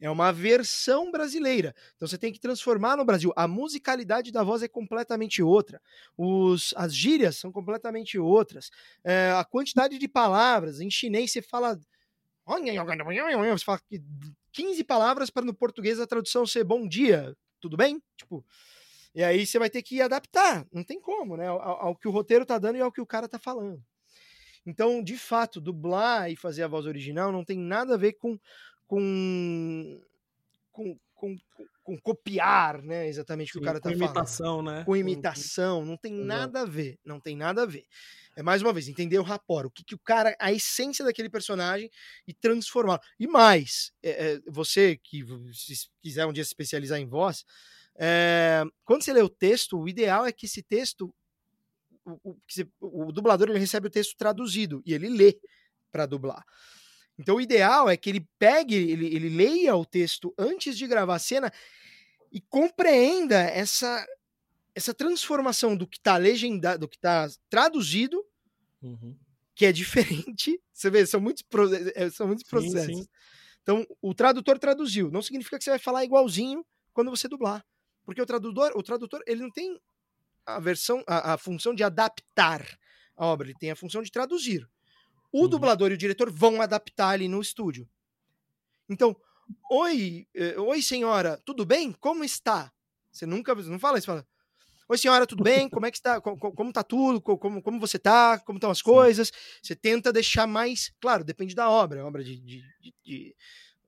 É uma versão brasileira. Então você tem que transformar no Brasil. A musicalidade da voz é completamente outra. Os, as gírias são completamente outras. É, a quantidade de palavras. Em chinês você fala você fala 15 palavras para no português a tradução ser bom dia, tudo bem? Tipo, e aí você vai ter que adaptar, não tem como, né? Ao, ao, que o roteiro tá dando e ao que o cara tá falando. Então, de fato, dublar e fazer a voz original não tem nada a ver com com, com, com, com copiar, né? Exatamente o que o cara tá falando. Com imitação, né? Com imitação, não tem nada a ver, não tem nada a ver é mais uma vez, entender o rapport, o que, que o cara, a essência daquele personagem e transformar. E mais, é, é, você que se quiser um dia se especializar em voz, é, quando você lê o texto, o ideal é que esse texto, o, o, o dublador ele recebe o texto traduzido e ele lê para dublar. Então o ideal é que ele pegue, ele, ele leia o texto antes de gravar a cena e compreenda essa essa transformação do que está legendado, do que está traduzido, uhum. que é diferente. Você vê, são muitos, é, são muitos processos. Sim, sim. Então, o tradutor traduziu. Não significa que você vai falar igualzinho quando você dublar. Porque o tradutor, o tradutor, ele não tem a versão, a, a função de adaptar a obra, ele tem a função de traduzir. O uhum. dublador e o diretor vão adaptar ali no estúdio. Então, oi, eh, oi senhora, tudo bem? Como está? Você nunca não fala isso, fala. Oi senhora, tudo bem? Como é que está? Como, como tá tudo? Como, como você tá? Como estão as coisas? Você tenta deixar mais, claro, depende da obra, obra de, de, de, de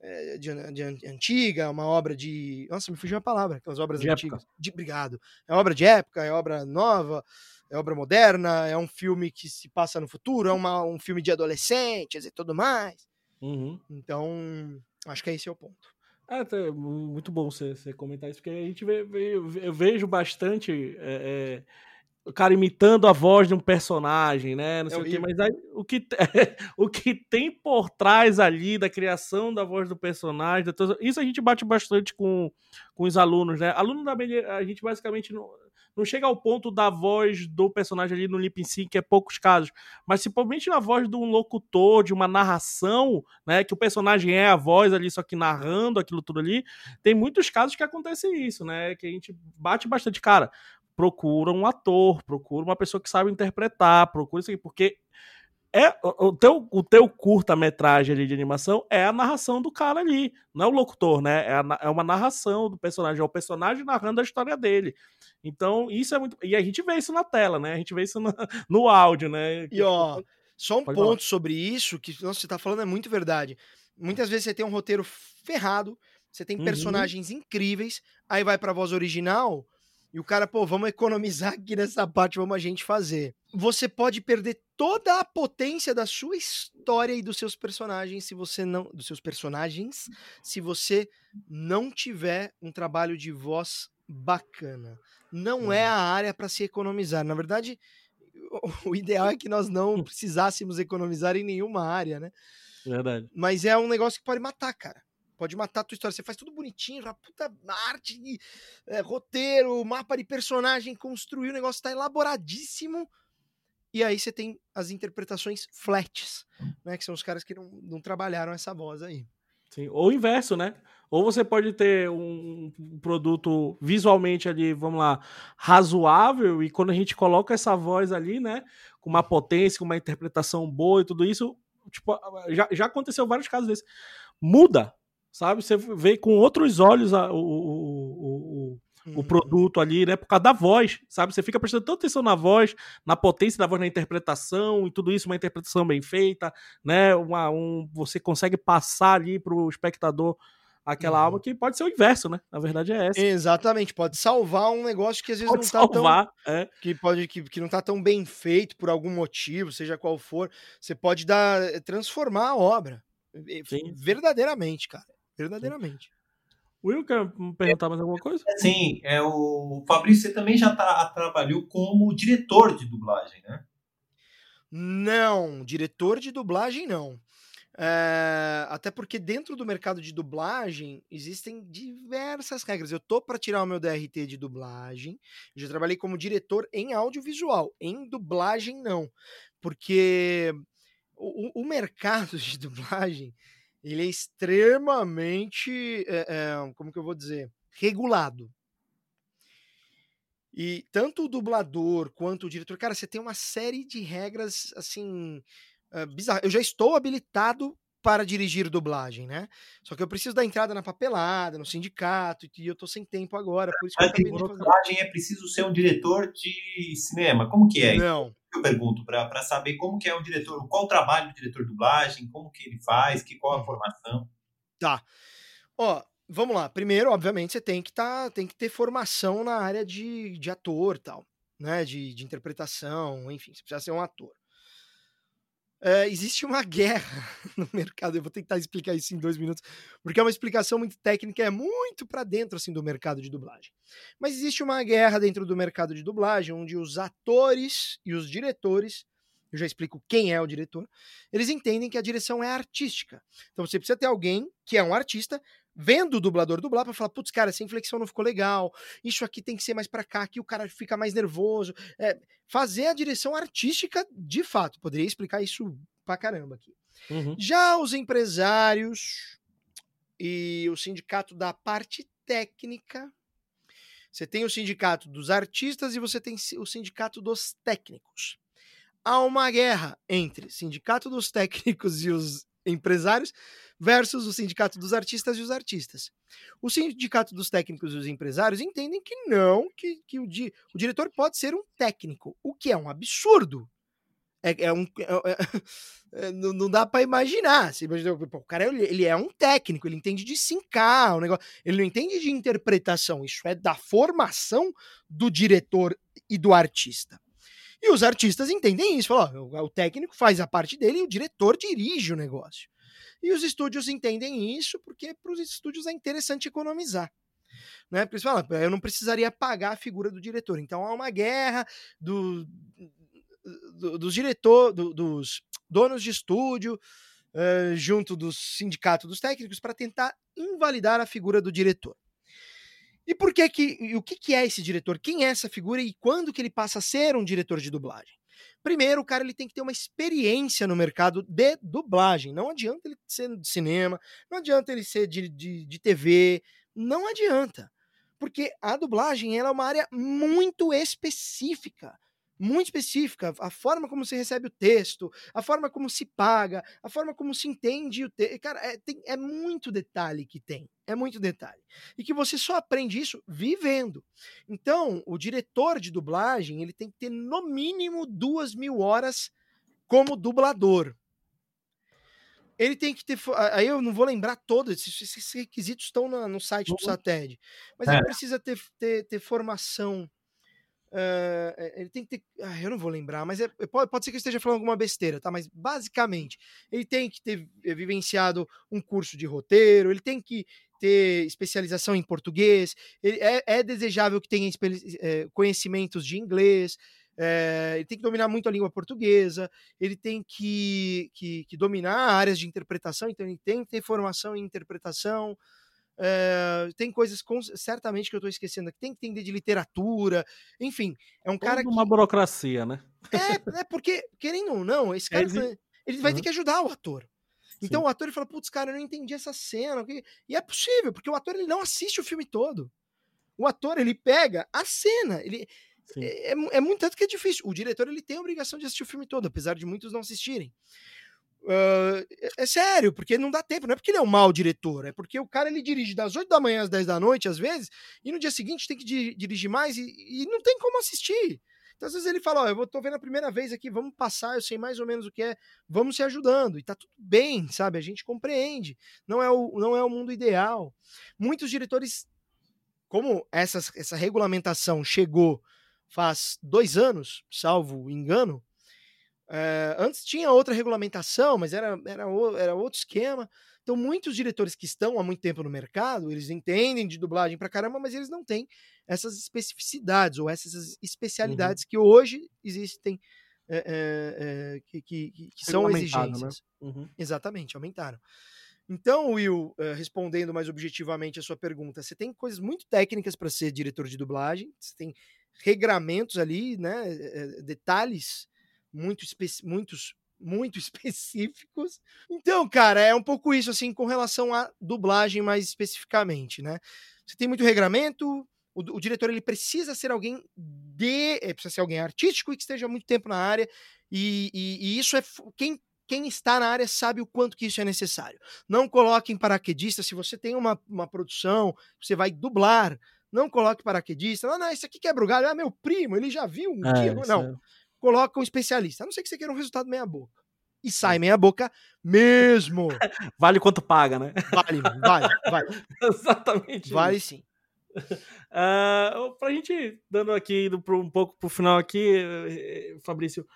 eh, de, antiga, uma obra de. Nossa, me fugiu a palavra, aquelas obras de antigas. De, obrigado. É obra de época, é obra nova, é obra moderna, é um filme que se passa no futuro, é uma, um filme de adolescentes e tudo mais. Uhum. Então, acho que esse é o ponto. É, tá, muito bom você, você comentar isso, porque a gente vê, vê, eu vejo bastante. É, é o cara imitando a voz de um personagem, né? Não sei é o quê, mas aí, o, que, o que tem por trás ali da criação da voz do personagem, isso a gente bate bastante com, com os alunos, né? Aluno da a gente basicamente não, não chega ao ponto da voz do personagem ali no lip sync, que é poucos casos, mas principalmente na voz de um locutor, de uma narração, né? Que o personagem é a voz ali, só que narrando aquilo tudo ali. Tem muitos casos que acontece isso, né? Que a gente bate bastante. Cara, procura um ator, procura uma pessoa que sabe interpretar, procura isso aqui, porque é o teu, o teu curta-metragem ali de animação é a narração do cara ali, não é o locutor, né? É, a, é uma narração do personagem, é o personagem narrando a história dele. Então, isso é muito. E a gente vê isso na tela, né? A gente vê isso no, no áudio, né? E ó, só um Pode ponto falar. sobre isso, que nossa, você tá falando é muito verdade. Muitas vezes você tem um roteiro ferrado, você tem uhum. personagens uhum. incríveis, aí vai pra voz original, e o cara, pô, vamos economizar aqui nessa parte, vamos a gente fazer. Você pode perder toda a potência da sua história e dos seus personagens se você não, dos seus personagens, se você não tiver um trabalho de voz bacana. Não é uhum. a área para se economizar. Na verdade, o ideal é que nós não precisássemos economizar em nenhuma área, né? Verdade. Mas é um negócio que pode matar, cara pode matar a tua história. Você faz tudo bonitinho, a puta arte, é, roteiro, mapa de personagem, construir, o negócio tá elaboradíssimo. E aí você tem as interpretações flats, né? Que são os caras que não, não trabalharam essa voz aí. Sim, ou o inverso, né? Ou você pode ter um produto visualmente ali, vamos lá, razoável, e quando a gente coloca essa voz ali, né, com uma potência, com uma interpretação boa e tudo isso, tipo, já, já aconteceu vários casos desses. Muda, sabe? Você vê com outros olhos a, o, o, o, o uhum. produto ali, né? Por causa da voz, sabe? Você fica prestando tanta atenção na voz, na potência da voz, na interpretação e tudo isso, uma interpretação bem feita, né? Uma, um, você consegue passar ali para o espectador aquela uhum. alma que pode ser o inverso, né? Na verdade é essa. Exatamente, pode salvar um negócio que às vezes pode não salvar, tá tão é. que pode que, que não tá tão bem feito por algum motivo, seja qual for, você pode dar transformar a obra. Sim. Verdadeiramente, cara. Verdadeiramente. Will, quer perguntar mais alguma coisa? Sim, é o Fabrício, você também já tá, trabalhou como diretor de dublagem, né? Não, diretor de dublagem não. É, até porque dentro do mercado de dublagem existem diversas regras. Eu tô para tirar o meu DRT de dublagem. Já trabalhei como diretor em audiovisual, em dublagem não, porque o, o mercado de dublagem ele é extremamente, é, é, como que eu vou dizer, regulado. E tanto o dublador quanto o diretor, cara, você tem uma série de regras assim uh, bizarras. Eu já estou habilitado para dirigir dublagem, né? Só que eu preciso da entrada na papelada, no sindicato, e eu tô sem tempo agora, por isso que eu acabei dublagem é preciso ser um diretor de cinema. Como que é? Não eu pergunto para saber como que é um diretor, qual o trabalho do diretor de dublagem, como que ele faz, que qual a formação. Tá. Ó, vamos lá. Primeiro, obviamente, você tem que tá, tem que ter formação na área de, de ator, tal, né, de, de interpretação, enfim, você precisa ser um ator. É, existe uma guerra no mercado. Eu vou tentar explicar isso em dois minutos, porque é uma explicação muito técnica, é muito para dentro assim do mercado de dublagem. Mas existe uma guerra dentro do mercado de dublagem, onde os atores e os diretores, eu já explico quem é o diretor, eles entendem que a direção é artística. Então você precisa ter alguém que é um artista vendo o dublador dublar para falar, putz, cara, essa inflexão não ficou legal, isso aqui tem que ser mais para cá, aqui o cara fica mais nervoso. É, fazer a direção artística de fato, poderia explicar isso pra caramba aqui. Uhum. Já os empresários e o sindicato da parte técnica, você tem o sindicato dos artistas e você tem o sindicato dos técnicos. Há uma guerra entre sindicato dos técnicos e os empresários versus o sindicato dos artistas e os artistas. O sindicato dos técnicos e os empresários entendem que não, que, que o, di, o diretor pode ser um técnico, o que é um absurdo. É, é um, é, é, não, não, dá para imaginar. Assim, o cara ele, é um técnico, ele entende de sincar o negócio, ele não entende de interpretação. Isso é da formação do diretor e do artista. E os artistas entendem isso. Falam, ó, o técnico faz a parte dele e o diretor dirige o negócio. E os estúdios entendem isso porque para os estúdios é interessante economizar. Né? Porque eles falam, eu não precisaria pagar a figura do diretor. Então há uma guerra do, do, dos diretores, do, dos donos de estúdio, uh, junto do sindicato dos técnicos, para tentar invalidar a figura do diretor. E por que que, o que, que é esse diretor? Quem é essa figura e quando que ele passa a ser um diretor de dublagem? Primeiro, o cara ele tem que ter uma experiência no mercado de dublagem. Não adianta ele ser de cinema, não adianta ele ser de, de, de TV, não adianta. Porque a dublagem ela é uma área muito específica muito específica, a forma como se recebe o texto, a forma como se paga, a forma como se entende o texto. Cara, é, tem, é muito detalhe que tem. É muito detalhe. E que você só aprende isso vivendo. Então, o diretor de dublagem, ele tem que ter no mínimo duas mil horas como dublador. Ele tem que ter. Aí eu não vou lembrar todos, esses, requisitos estão no, no site do. SATED. Mas é. ele precisa ter, ter, ter formação Uh, ele tem que ter. Ah, eu não vou lembrar, mas é, pode, pode ser que eu esteja falando alguma besteira, tá? Mas basicamente, ele tem que ter eh, vivenciado um curso de roteiro, ele tem que ter especialização em português, é, é, desejável que tenha é, conhecimentos de inglês, é, ele tem que dominar muito a língua portuguesa, ele tem que, que, que dominar áreas de interpretação, então ele tem que ter formação em interpretação. É, tem coisas com, certamente que eu estou esquecendo aqui. Tem que entender de literatura, enfim. É um Toda cara que. uma burocracia, né? É, é porque, querendo ou não, esse cara ele, ele vai uhum. ter que ajudar o ator. Então Sim. o ator ele fala: putz, cara, eu não entendi essa cena. E é possível, porque o ator ele não assiste o filme todo. O ator ele pega a cena. Ele. É, é, é, muito tanto que é difícil. O diretor ele tem a obrigação de assistir o filme todo, apesar de muitos não assistirem. Uh, é, sério, porque não dá tempo, não é porque ele é um mau diretor, é porque o cara ele dirige das 8 da manhã às 10 da noite, às vezes, e no dia seguinte tem que di dirigir mais e, e, não tem como assistir. Então, às vezes ele fala: Ó, eu tô vendo a primeira vez aqui, vamos passar, eu sei mais ou menos o que é, vamos se ajudando, e tá tudo bem, sabe? A gente compreende, não é o, não é o mundo ideal. Muitos diretores, como essa, essa regulamentação chegou faz dois anos, salvo engano é, antes tinha outra regulamentação, mas era, era, era outro esquema. Então, muitos diretores que estão há muito tempo no mercado, eles entendem de dublagem pra caramba, mas eles não têm essas especificidades ou essas uhum. especialidades uhum. que hoje existem, é, é, que, que, que são exigências. Né? Uhum. Exatamente, aumentaram. Então, Will, respondendo mais objetivamente a sua pergunta, você tem coisas muito técnicas para ser diretor de dublagem, você tem regramentos ali, né, detalhes muito muitos muito específicos. Então, cara, é um pouco isso assim com relação à dublagem mais especificamente, né? Você tem muito regramento, o, o diretor ele precisa ser alguém de, é, precisa ser alguém artístico e que esteja muito tempo na área e, e, e isso é quem quem está na área sabe o quanto que isso é necessário. Não coloque em paraquedista, se você tem uma, uma produção, você vai dublar, não coloque paraquedista. Não, não, isso aqui quebra o galho. Ah, meu primo, ele já viu um é, dia. Não, coloca um especialista. A não ser que você queira um resultado meia boca. E sai meia boca mesmo. vale quanto paga, né? Vale, vale, vale. Exatamente. Vale isso. sim. Uh, pra gente, dando aqui um pouco pro final aqui, eh, Fabrício,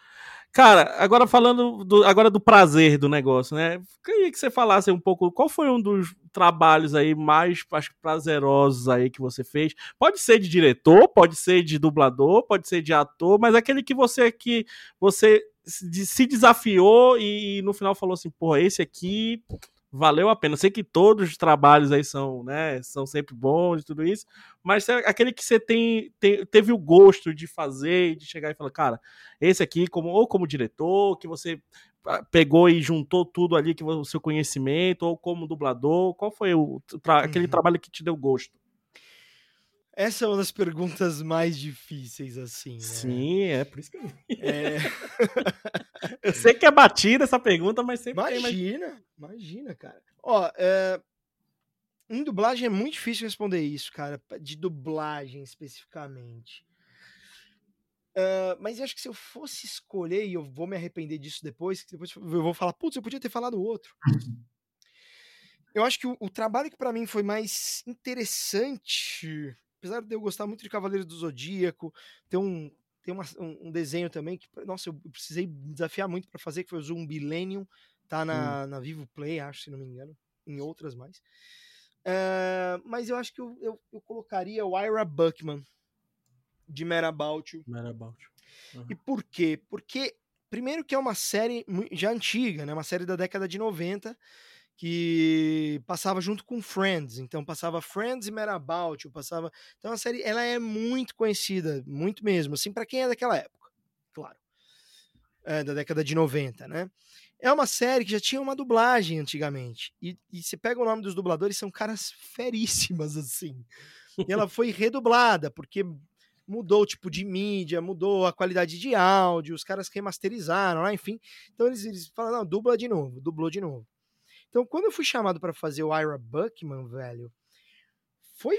Cara, agora falando do, agora do prazer do negócio, né? Queria que você falasse um pouco qual foi um dos trabalhos aí mais acho, prazerosos aí que você fez. Pode ser de diretor, pode ser de dublador, pode ser de ator, mas aquele que você que você se desafiou e no final falou assim, pô, esse aqui valeu a pena. Sei que todos os trabalhos aí são, né, são sempre bons e tudo isso, mas é aquele que você tem, tem, teve o gosto de fazer, de chegar e falar, cara, esse aqui, como, ou como diretor, que você ah, pegou e juntou tudo ali, que o seu conhecimento, ou como dublador, qual foi o, tra aquele uhum. trabalho que te deu gosto? Essa é uma das perguntas mais difíceis, assim. Né? Sim, é por isso que eu. É... eu sei que é batida essa pergunta, mas sempre. Imagina, mas... imagina, cara. Ó, é... em dublagem é muito difícil responder isso, cara, de dublagem especificamente. Uh, mas eu acho que se eu fosse escolher, e eu vou me arrepender disso depois, que depois eu vou falar, putz, eu podia ter falado outro. eu acho que o, o trabalho que para mim foi mais interessante apesar de eu gostar muito de Cavaleiros do Zodíaco, tem um, tem uma, um, um, desenho também que, nossa, eu precisei desafiar muito para fazer, que foi o Zumbilenium, tá na, hum. na Vivo Play, acho, se não me engano, em outras mais. Uh, mas eu acho que eu, eu, eu, colocaria o Ira Buckman, de Merabout. Merabout. Uhum. E por quê? Porque, primeiro que é uma série já antiga, né? Uma série da década de 90, que passava junto com Friends, então passava Friends e Merabout, passava, então a série ela é muito conhecida, muito mesmo, assim para quem é daquela época, claro, é, da década de 90, né? É uma série que já tinha uma dublagem antigamente e, e você pega o nome dos dubladores são caras feríssimas assim. E ela foi redublada porque mudou o tipo de mídia, mudou a qualidade de áudio, os caras remasterizaram lá, enfim. Então eles, eles falaram, não, dubla de novo, dublou de novo. Então, quando eu fui chamado para fazer o Ira Buckman, velho, foi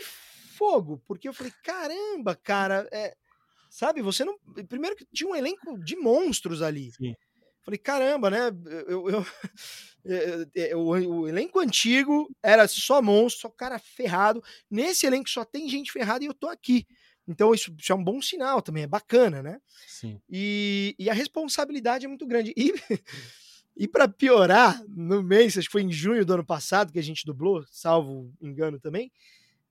fogo, porque eu falei, caramba, cara, é... sabe, você não. Primeiro que tinha um elenco de monstros ali. Sim. Falei, caramba, né? Eu, eu, eu, o, o, elenco antigo era só monstro, só cara ferrado. Nesse elenco só tem gente ferrada e eu tô aqui. Então, isso, isso é um bom sinal também, é bacana, né? Sim. E, e a responsabilidade é muito grande. E e para piorar, no mês, acho que foi em junho do ano passado que a gente dublou, salvo engano também,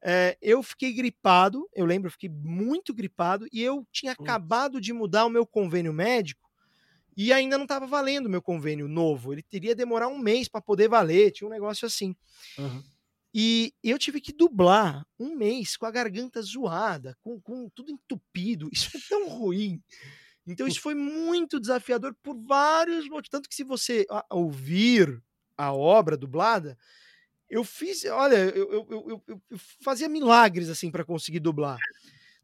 é, eu fiquei gripado, eu lembro, eu fiquei muito gripado, e eu tinha acabado de mudar o meu convênio médico e ainda não estava valendo o meu convênio novo. Ele teria demorar um mês para poder valer, tinha um negócio assim. Uhum. E eu tive que dublar um mês com a garganta zoada, com, com tudo entupido. Isso é tão ruim. Então isso foi muito desafiador por vários motivos. Tanto que se você ouvir a obra dublada, eu fiz, olha, eu, eu, eu, eu fazia milagres assim para conseguir dublar.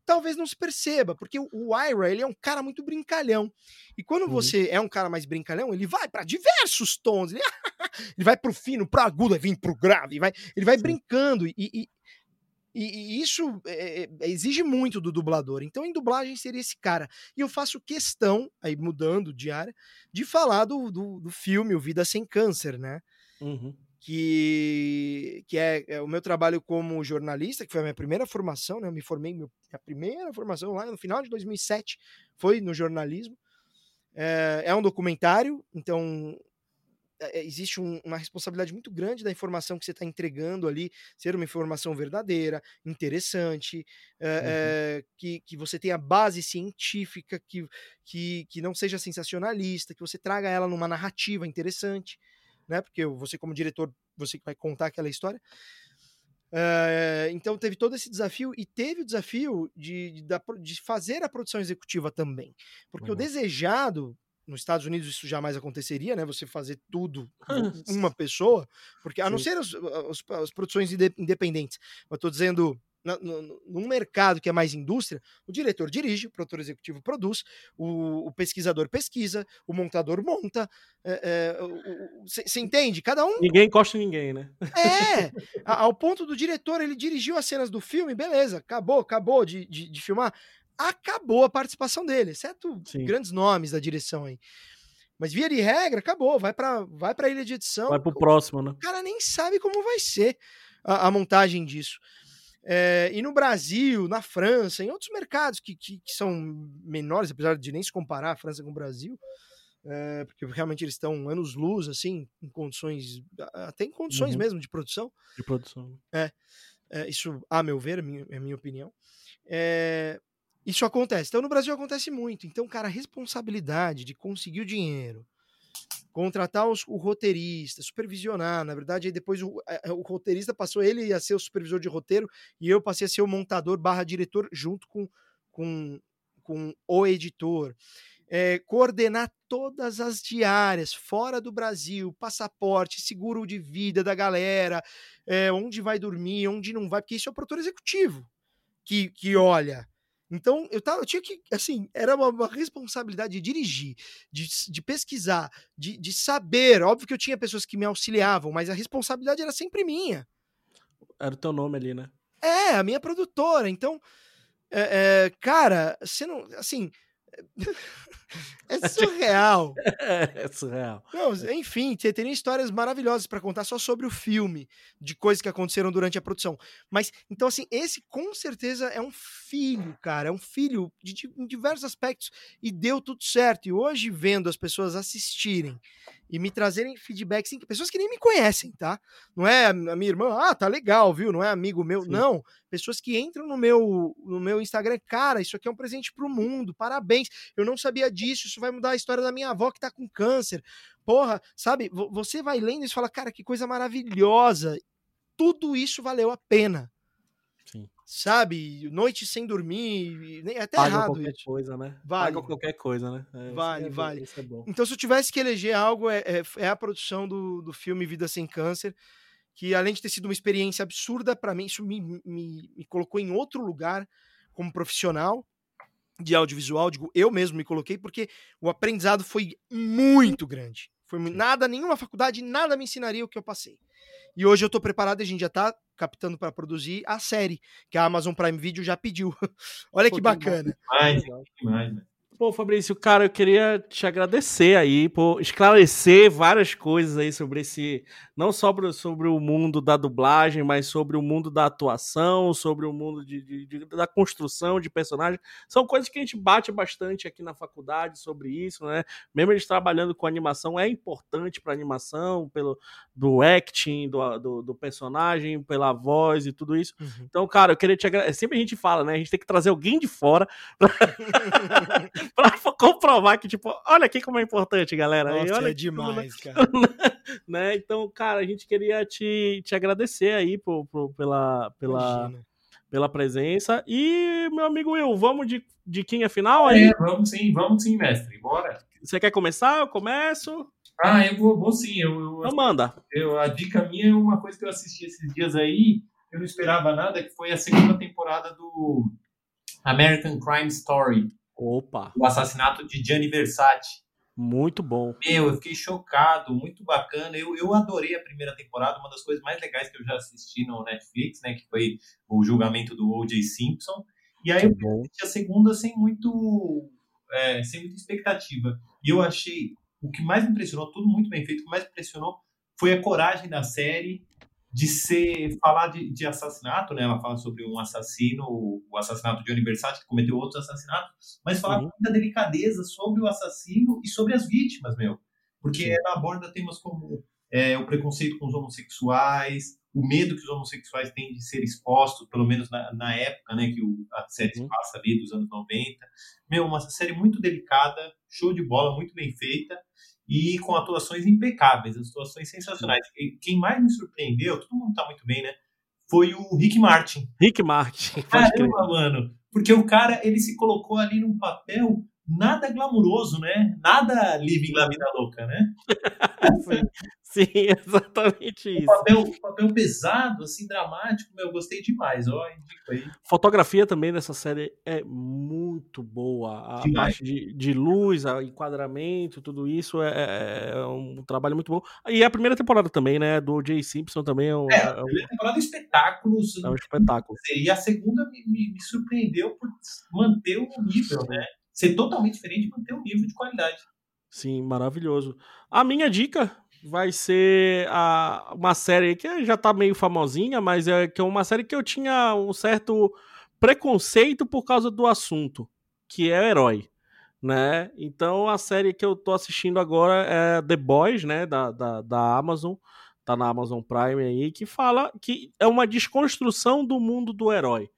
Talvez não se perceba, porque o Ira ele é um cara muito brincalhão. E quando uhum. você é um cara mais brincalhão, ele vai para diversos tons. Ele, ele vai pro fino, pro agudo, vai vir pro grave, vai, ele vai Sim. brincando. E, e, e, e isso é, exige muito do dublador. Então, em dublagem seria esse cara. E eu faço questão, aí mudando de área, de falar do, do, do filme O Vida Sem Câncer, né? Uhum. Que, que é, é, o meu trabalho como jornalista, que foi a minha primeira formação, né? Eu me formei, minha primeira formação lá no final de 2007 foi no jornalismo. É, é um documentário, então é, é, existe um, uma responsabilidade muito grande da informação que você está entregando ali, ser uma informação verdadeira, interessante, é, uhum. é, que, que você tenha base científica, que, que, que não seja sensacionalista, que você traga ela numa narrativa interessante, né? Porque você, como diretor, você vai contar aquela história. Uh, então teve todo esse desafio e teve o desafio de, de, de fazer a produção executiva também. Porque uhum. o desejado nos Estados Unidos isso jamais aconteceria, né? Você fazer tudo uma pessoa, porque a não ser as, as, as produções independentes. Eu estou dizendo no, num mercado que é mais indústria, o diretor dirige, o produtor executivo produz, o, o pesquisador pesquisa, o montador monta. Você é, é, entende? Cada um. Ninguém encosta ninguém, né? É! ao ponto do diretor, ele dirigiu as cenas do filme, beleza, acabou, acabou de, de, de filmar acabou a participação dele, exceto Sim. grandes nomes da direção aí. Mas via de regra, acabou, vai para vai a ilha de edição. Vai pro próximo, né? O cara nem sabe como vai ser a, a montagem disso. É, e no Brasil, na França, em outros mercados que, que, que, são menores, apesar de nem se comparar a França com o Brasil, é, porque realmente eles estão anos luz, assim, em condições, até em condições uhum. mesmo de produção. De produção. É, é isso, a meu ver, é minha, é minha opinião. É, isso acontece. Então, no Brasil acontece muito. Então, cara, a responsabilidade de conseguir o dinheiro, contratar os, o roteirista, supervisionar. Na verdade, aí depois o, o, roteirista passou ele a ser o supervisor de roteiro e eu passei a ser o montador barra diretor junto com, com, com o editor. É, coordenar todas as diárias fora do Brasil, passaporte, seguro de vida da galera, é, onde vai dormir, onde não vai, porque isso é o produtor executivo que, que olha. Então, eu, tava, eu tinha que, assim, era uma, uma responsabilidade de dirigir, de, de pesquisar, de, de saber. Óbvio que eu tinha pessoas que me auxiliavam, mas a responsabilidade era sempre minha. Era o teu nome ali, né? É, a minha produtora. Então, é, é, cara, você não. Assim, é surreal. É, surreal. Não, enfim, teria histórias maravilhosas para contar só sobre o filme, de coisas que aconteceram durante a produção. Mas, então, assim, esse com certeza é um filho, cara. É um filho de, de, em diversos aspectos. E deu tudo certo. E hoje, vendo as pessoas assistirem e me trazerem feedbacks, assim, pessoas que nem me conhecem, tá? Não é a minha irmã, ah, tá legal, viu? Não é amigo meu, Sim. não. Pessoas que entram no meu, no meu Instagram, cara, isso aqui é um presente pro mundo, parabéns. Eu não sabia disso, isso vai mudar a história da minha avó que tá com câncer. Porra, sabe? Você vai lendo isso e fala, cara, que coisa maravilhosa. Tudo isso valeu a pena. Sim sabe? Noite sem dormir, é até Paga errado qualquer isso. coisa, né? Vale. Paga qualquer coisa, né? É, vale, é vale. É então, se eu tivesse que eleger algo, é, é, é, a produção do, do filme Vida Sem Câncer, que além de ter sido uma experiência absurda para mim, isso me, me, me colocou em outro lugar como profissional de audiovisual, digo, eu mesmo me coloquei, porque o aprendizado foi muito grande. Foi nada, nenhuma faculdade, nada me ensinaria o que eu passei. E hoje eu tô preparado, a gente já tá captando para produzir a série, que a Amazon Prime Video já pediu. Olha Pô, que bacana. Demais, demais, né? Pô, Fabrício, cara, eu queria te agradecer aí por esclarecer várias coisas aí sobre esse. Não só sobre o mundo da dublagem, mas sobre o mundo da atuação, sobre o mundo de, de, de, da construção de personagens. São coisas que a gente bate bastante aqui na faculdade sobre isso, né? Mesmo eles trabalhando com animação, é importante para animação, pelo do acting do, do, do, personagem, pela voz e tudo isso. Uhum. Então, cara, eu queria te agradecer. Sempre a gente fala, né? A gente tem que trazer alguém de fora. Pra... pra comprovar que, tipo, olha aqui como é importante, galera. Nossa, olha é demais, cara. né? Então, cara, a gente queria te, te agradecer aí por, por pela, pela, pela presença. E, meu amigo Will, vamos de, de quem é final aí? É, vamos sim, vamos sim, mestre. Bora. Você quer começar? Eu começo? Ah, eu vou, vou sim. Eu, eu, então manda. Eu, a dica minha é uma coisa que eu assisti esses dias aí, eu não esperava nada, que foi a segunda temporada do American Crime Story. Opa! O assassinato de Gianni Versace. Muito bom. Meu, eu fiquei chocado, muito bacana. Eu, eu adorei a primeira temporada, uma das coisas mais legais que eu já assisti no Netflix, né? Que foi o julgamento do O.J. Simpson. E aí eu assisti a segunda sem muito. É, sem muita expectativa. E eu achei. O que mais impressionou, tudo muito bem feito, o que mais impressionou foi a coragem da série de ser falar de, de, assassinato, né? Ela fala sobre um assassino, o assassinato de Versace, que cometeu outros assassinatos, mas falar uhum. com muita delicadeza sobre o assassino e sobre as vítimas, meu. Porque Sim. ela aborda temas como é, o preconceito com os homossexuais, o medo que os homossexuais têm de ser expostos, pelo menos na, na época, né, que o, a série uhum. passa ali dos anos 90. Meu, uma série muito delicada, show de bola, muito bem feita e com atuações impecáveis, atuações sensacionais. Quem mais me surpreendeu, todo mundo tá muito bem, né? Foi o Rick Martin. Rick Martin. Caramba, mano. Porque o cara, ele se colocou ali num papel nada glamuroso, né? Nada living la vida louca, né? sim, exatamente isso. Um papel, um papel pesado, assim, dramático, meu, eu gostei demais, ó, indico aí. Fotografia também dessa série é muito boa. A demais. parte de, de luz, o enquadramento, tudo isso é, é, é, um trabalho muito bom. E a primeira temporada também, né? Do Jay Simpson também é um. É, a primeira temporada é espetáculos. É um espetáculo. E a segunda me, me, me surpreendeu por manter o nível, né? ser totalmente diferente e manter um nível de qualidade. Sim, maravilhoso. A minha dica vai ser a, uma série que já tá meio famosinha, mas é que é uma série que eu tinha um certo preconceito por causa do assunto, que é Herói. Né? Então a série que eu tô assistindo agora é The Boys, né? Da, da, da Amazon, tá na Amazon Prime aí, que fala que é uma desconstrução do mundo do herói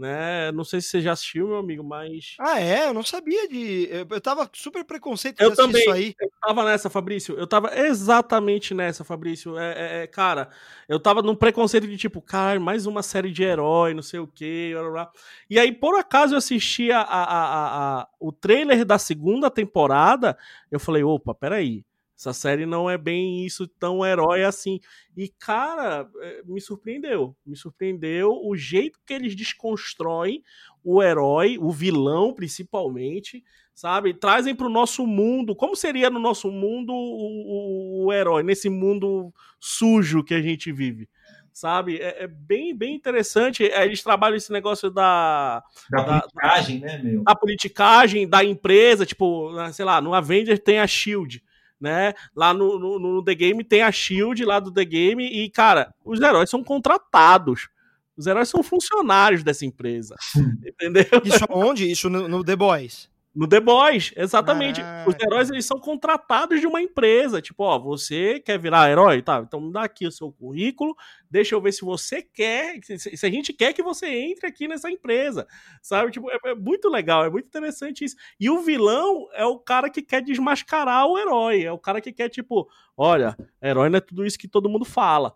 né? Não sei se você já assistiu, meu amigo, mas. Ah, é? Eu não sabia de. Eu tava super preconceito eu também, isso aí. Eu tava nessa, Fabrício. Eu tava exatamente nessa, Fabrício. É, é, é, cara, eu tava num preconceito de tipo, cara, mais uma série de herói, não sei o quê. Blá, blá. E aí, por acaso, eu assisti a, a, a, a, o trailer da segunda temporada. Eu falei, opa, peraí. Essa série não é bem isso tão herói assim. E, cara, é, me surpreendeu. Me surpreendeu o jeito que eles desconstroem o herói, o vilão, principalmente, sabe? Trazem para o nosso mundo. Como seria no nosso mundo o, o, o, herói, nesse mundo sujo que a gente vive? Sabe? É, é bem, bem interessante. É, eles trabalham esse negócio da. Da, da politicagem, né, meu? Da politicagem da empresa. Tipo, sei lá, no Avengers tem a Shield né? Lá no, no, no, The Game tem a Shield lá do The Game e, cara, os heróis são contratados. Os heróis são funcionários dessa empresa. entendeu? Isso onde? Isso no, no The Boys? No The Boys, exatamente. Caraca. Os heróis eles são contratados de uma empresa. Tipo, ó, você quer virar herói? Tá, então me dá aqui o seu currículo, deixa eu ver se você quer, se a gente quer que você entre aqui nessa empresa. Sabe? Tipo, é, é muito legal, é muito interessante isso. E o vilão é o cara que quer desmascarar o herói. É o cara que quer, tipo, olha, herói não é tudo isso que todo mundo fala.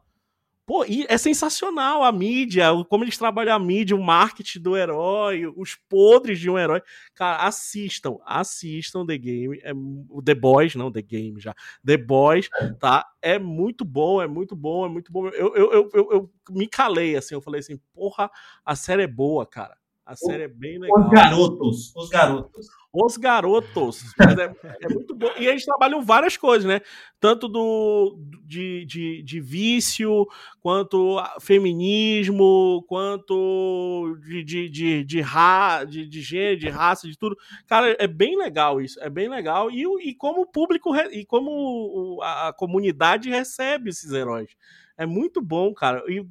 Pô, e é sensacional a mídia, como eles trabalham a mídia, o marketing do herói, os podres de um herói. Cara, assistam, assistam The Game, é, o The Boys, não The Game já. The Boys, tá? É muito bom, é muito bom, é muito bom. Eu, eu, eu, eu, eu me calei assim, eu falei assim, porra, a série é boa, cara. A série é bem legal. Os garotos, os garotos. Os garotos. É, é, muito bom. E eles trabalham várias coisas, né? Tanto do, de, de, de vício, quanto feminismo, quanto de, de, de, de, ra, de, de gênero, de raça, de tudo. Cara, é bem legal isso. É bem legal. E, e como o público e como a comunidade recebe esses heróis. É muito bom, cara. E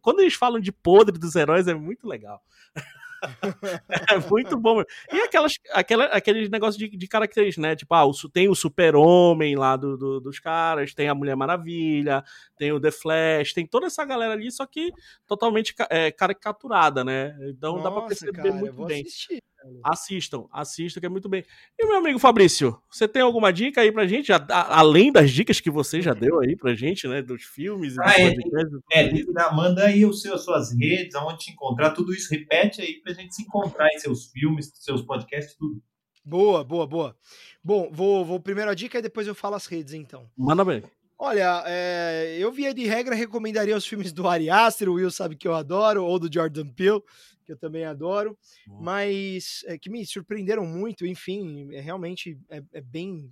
quando eles falam de podre dos heróis, é muito legal. é muito bom. E aquelas, aquela, aqueles negócios de, de características, né? Tipo, ah, o, tem o super-homem lá do, do, dos caras, tem a Mulher Maravilha, tem o The Flash, tem toda essa galera ali, só que totalmente é, caricaturada, né? Então Nossa, dá pra perceber cara, muito bem. Assistir. Assistam, assistam, que é muito bem. E meu amigo Fabrício, você tem alguma dica aí pra gente, a, a, além das dicas que você já deu aí pra gente, né, dos filmes ah, e dos é, é, manda aí os seus, suas redes, aonde te encontrar, tudo isso, repete aí pra gente se encontrar em seus filmes, seus podcasts, tudo. Boa, boa, boa. Bom, vou, vou primeiro a dica e depois eu falo as redes, então. Manda bem. Olha, é, eu via de regra recomendaria os filmes do Ari Aster, o Will sabe que eu adoro, ou do Jordan Peele que eu também adoro, mas é, que me surpreenderam muito, enfim, é, realmente é, é, bem.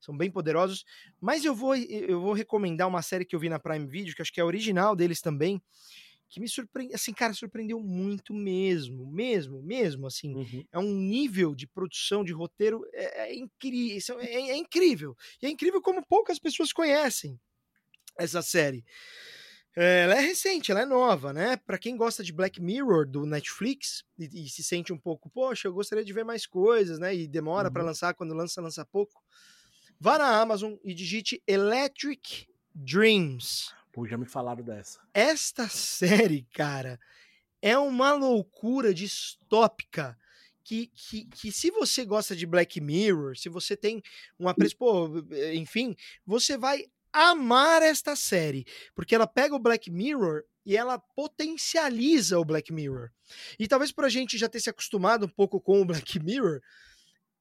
São bem poderosos. Mas eu vou, eu vou recomendar uma série que eu vi na Prime Video, que acho que é original deles também, que me surpreendeu, assim, cara, surpreendeu muito mesmo, mesmo, mesmo, assim, uhum. é um nível de produção, de roteiro, é, é incrível, é, é, incrível, e é incrível como poucas pessoas conhecem essa série. É, ela é recente, ela é nova, né? Para quem gosta de Black Mirror do Netflix e, e, se sente um pouco, poxa, eu gostaria de ver mais coisas, né? E demora uhum. para lançar, quando lança, lança pouco. Vá na Amazon e digite Electric Dreams. Pô, já me falaram dessa. Esta série, cara, é uma loucura distópica. Que, que, que se você gosta de Black Mirror, se você tem um apreço, pô, enfim, você vai amar esta série, porque ela pega o Black Mirror e ela potencializa o Black Mirror. E talvez por a gente já ter se acostumado um pouco com o Black Mirror,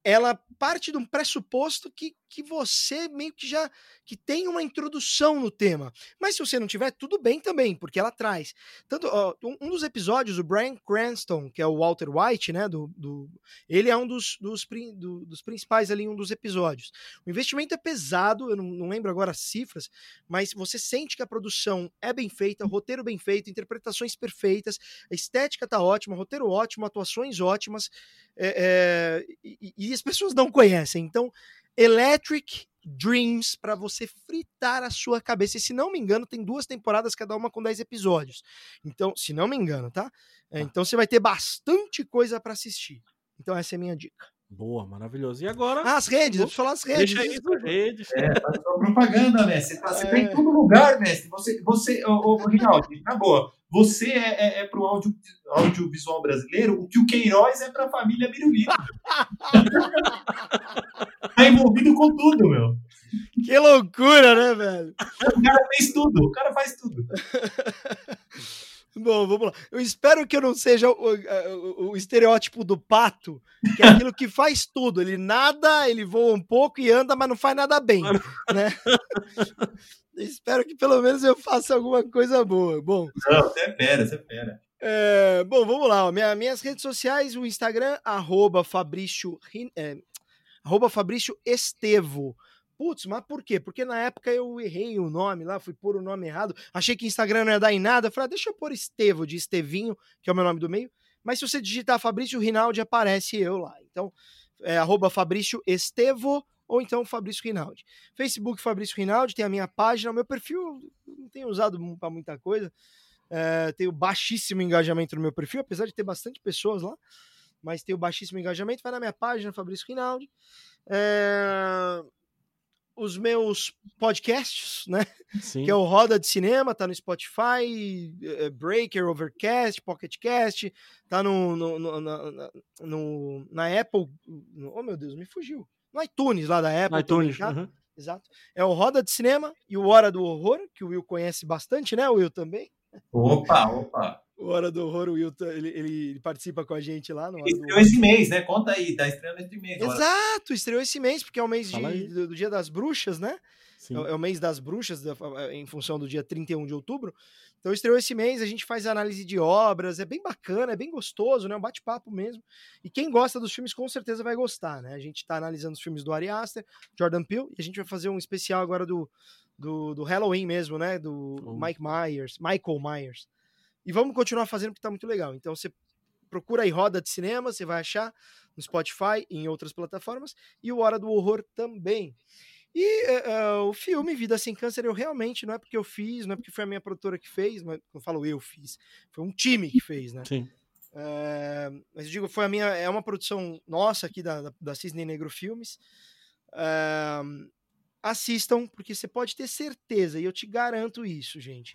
ela parte de um pressuposto que, que você meio que já que tem uma introdução no tema. Mas se você não tiver, tudo bem também, porque ela traz. Tanto ó, um dos episódios, o Brian Cranston, que é o Walter White, né? Do, do ele é um dos, dos, do, dos principais ali um dos episódios. O investimento é pesado, eu não, não lembro agora as cifras, mas você sente que a produção é bem feita, roteiro bem feito, interpretações perfeitas, a estética tá ótima, roteiro ótimo, atuações ótimas, é, é, e, e as pessoas não conhecem. Então, Electric Dreams para você fritar a sua cabeça. E se não me engano, tem duas temporadas, cada uma com 10 episódios. Então, se não me engano, tá? Tá. então você vai ter bastante coisa para assistir. Então essa é a minha dica. Boa, maravilhoso. E agora? Ah, as redes, deixa eu falar as redes. Deixa as redes. É, faz sua propaganda, mestre. Você tá, você tá em todo lugar, mestre. Você, você ô, ô, Rinaldo, na boa, você é, é, é pro áudio, audiovisual brasileiro o que o Queiroz é pra família Birulito. tá envolvido com tudo, meu. Que loucura, né, velho? O cara fez tudo, o cara faz tudo. Bom, vamos lá. Eu espero que eu não seja o, o, o, estereótipo do pato, que é aquilo que faz tudo. Ele nada, ele voa um pouco e anda, mas não faz nada bem. Né? espero que pelo menos eu faça alguma coisa boa. Bom. Não, você é fera, você é fera. É, bom, vamos lá. Minha, minhas redes sociais, o Instagram, arroba Fabrício, é, arroba Fabrício Estevo. Putz, mas por quê? Porque na época eu errei o nome lá, fui pôr o nome errado, achei que Instagram não ia dar em nada, falei, ah, deixa eu pôr Estevo, de Estevinho, que é o meu nome do meio. Mas se você digitar Fabrício Rinaldi, aparece eu lá. Então, é arroba Fabrício Estevo ou então Fabrício Rinaldi. Facebook Fabrício Rinaldi, tem a minha página, o meu perfil não tenho usado para muita coisa. É, tenho baixíssimo engajamento no meu perfil, apesar de ter bastante pessoas lá, mas tenho baixíssimo engajamento. Vai na minha página, Fabrício Rinaldi. É, os meus podcasts, né? Sim. Que é o Roda de Cinema, tá no Spotify, é, Breaker, Overcast, Pocketcast, tá no, no, no, na, no, na Apple. Oh meu Deus, me fugiu. No iTunes lá da Apple. No iTunes, também, tá? Exato. É o Roda de Cinema e o Hora do Horror, que o Will conhece bastante, né? O Will também. Opa, opa. O Hora do Horror, o Will, ele, ele, ele, participa com a gente lá. No estreou esse mês, né? Conta aí, tá estreando esse mês. Exato, estreou esse mês, porque é o mês de, do, do, Dia das Bruxas, né? É, é, o mês das bruxas, em função do dia 31 de outubro. Então estreou esse mês, a gente faz análise de obras, é bem bacana, é bem gostoso, né? Um bate-papo mesmo. E quem gosta dos filmes com certeza vai gostar, né? A gente tá analisando os filmes do Ari Aster, Jordan Peele, e a gente vai fazer um especial agora do, do, do Halloween mesmo, né? Do oh. Mike Myers, Michael Myers. E vamos continuar fazendo porque tá muito legal. Então você procura aí Roda de Cinema, você vai achar no Spotify e em outras plataformas, e o Hora do Horror também. E uh, o filme Vida Sem Câncer, eu realmente, não é porque eu fiz, não é porque foi a minha produtora que fez, mas eu falo eu fiz, foi um time que fez, né? Sim. Uh, mas eu digo, foi a minha, é uma produção nossa aqui da, da, da Cisne Negro Filmes. Assistam, porque você pode ter certeza, e eu te garanto isso, gente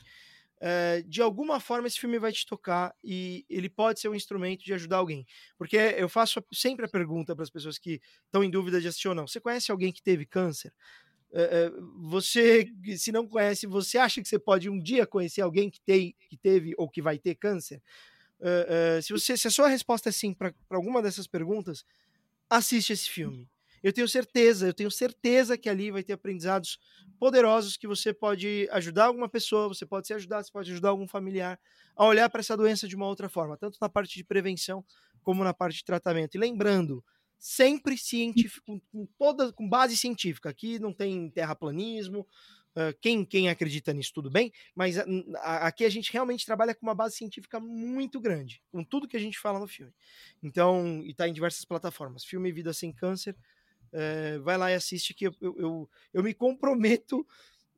é, de alguma forma esse filme vai te tocar e ele pode ser um instrumento de ajudar alguém. Porque eu faço sempre a pergunta para as pessoas que estão em dúvida de assistir ou não: você conhece alguém que teve câncer? É, você, se não conhece, você acha que você pode um dia conhecer alguém que, tem, que teve ou que vai ter câncer? É, se, você, se a sua resposta é sim para alguma dessas perguntas, assiste esse filme eu tenho certeza, eu tenho certeza que ali vai ter aprendizados poderosos que você pode ajudar alguma pessoa, você pode se ajudar, você pode ajudar algum familiar a olhar para essa doença de uma outra forma, tanto na parte de prevenção como na parte de tratamento. E lembrando, sempre científico, com, toda, com base científica. Aqui não tem terraplanismo, quem, quem acredita nisso, tudo bem, mas aqui a gente realmente trabalha com uma base científica muito grande, com tudo que a gente fala no filme. Então, e está em diversas plataformas. Filme Vida Sem Câncer, é, vai lá e assiste que eu, eu, eu, me comprometo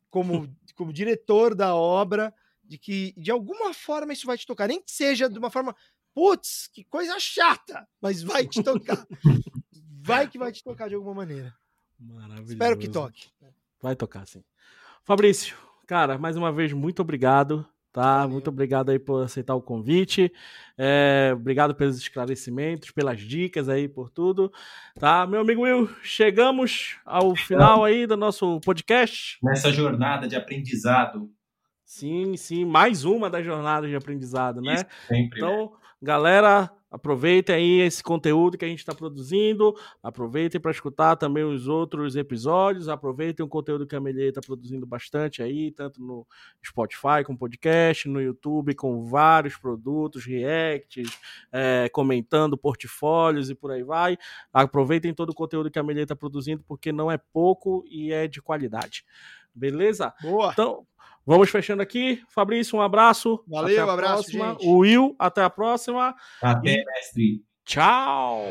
como, como diretor da obra de que de alguma forma isso vai te tocar, nem que seja de uma forma, putz, que coisa chata, mas vai te tocar. vai que vai te tocar de alguma maneira. Maravilhoso. Espero que toque. Vai tocar, sim. Fabrício, cara, mais uma vez, muito obrigado tá? Valeu. Muito obrigado aí por aceitar o convite. É, obrigado pelos esclarecimentos, pelas dicas aí, por tudo. Tá, meu amigo Will, chegamos ao final aí do nosso podcast. Nessa jornada de aprendizado. Sim, sim, mais uma das jornadas de aprendizado, né? Isso, sempre, então, né? galera, Aproveitem aí esse conteúdo que a gente está produzindo. Aproveitem para escutar também os outros episódios. Aproveitem o conteúdo que a Melier está produzindo bastante aí, tanto no Spotify com podcast, no YouTube com vários produtos, reacts, é, comentando portfólios e por aí vai. Aproveitem todo o conteúdo que a Melier está produzindo, porque não é pouco e é de qualidade. Beleza? Boa! Então, Vamos fechando aqui. Fabrício, um abraço. Valeu, um abraço, próxima. gente. O Will, até a próxima. Até, e... mestre. Tchau.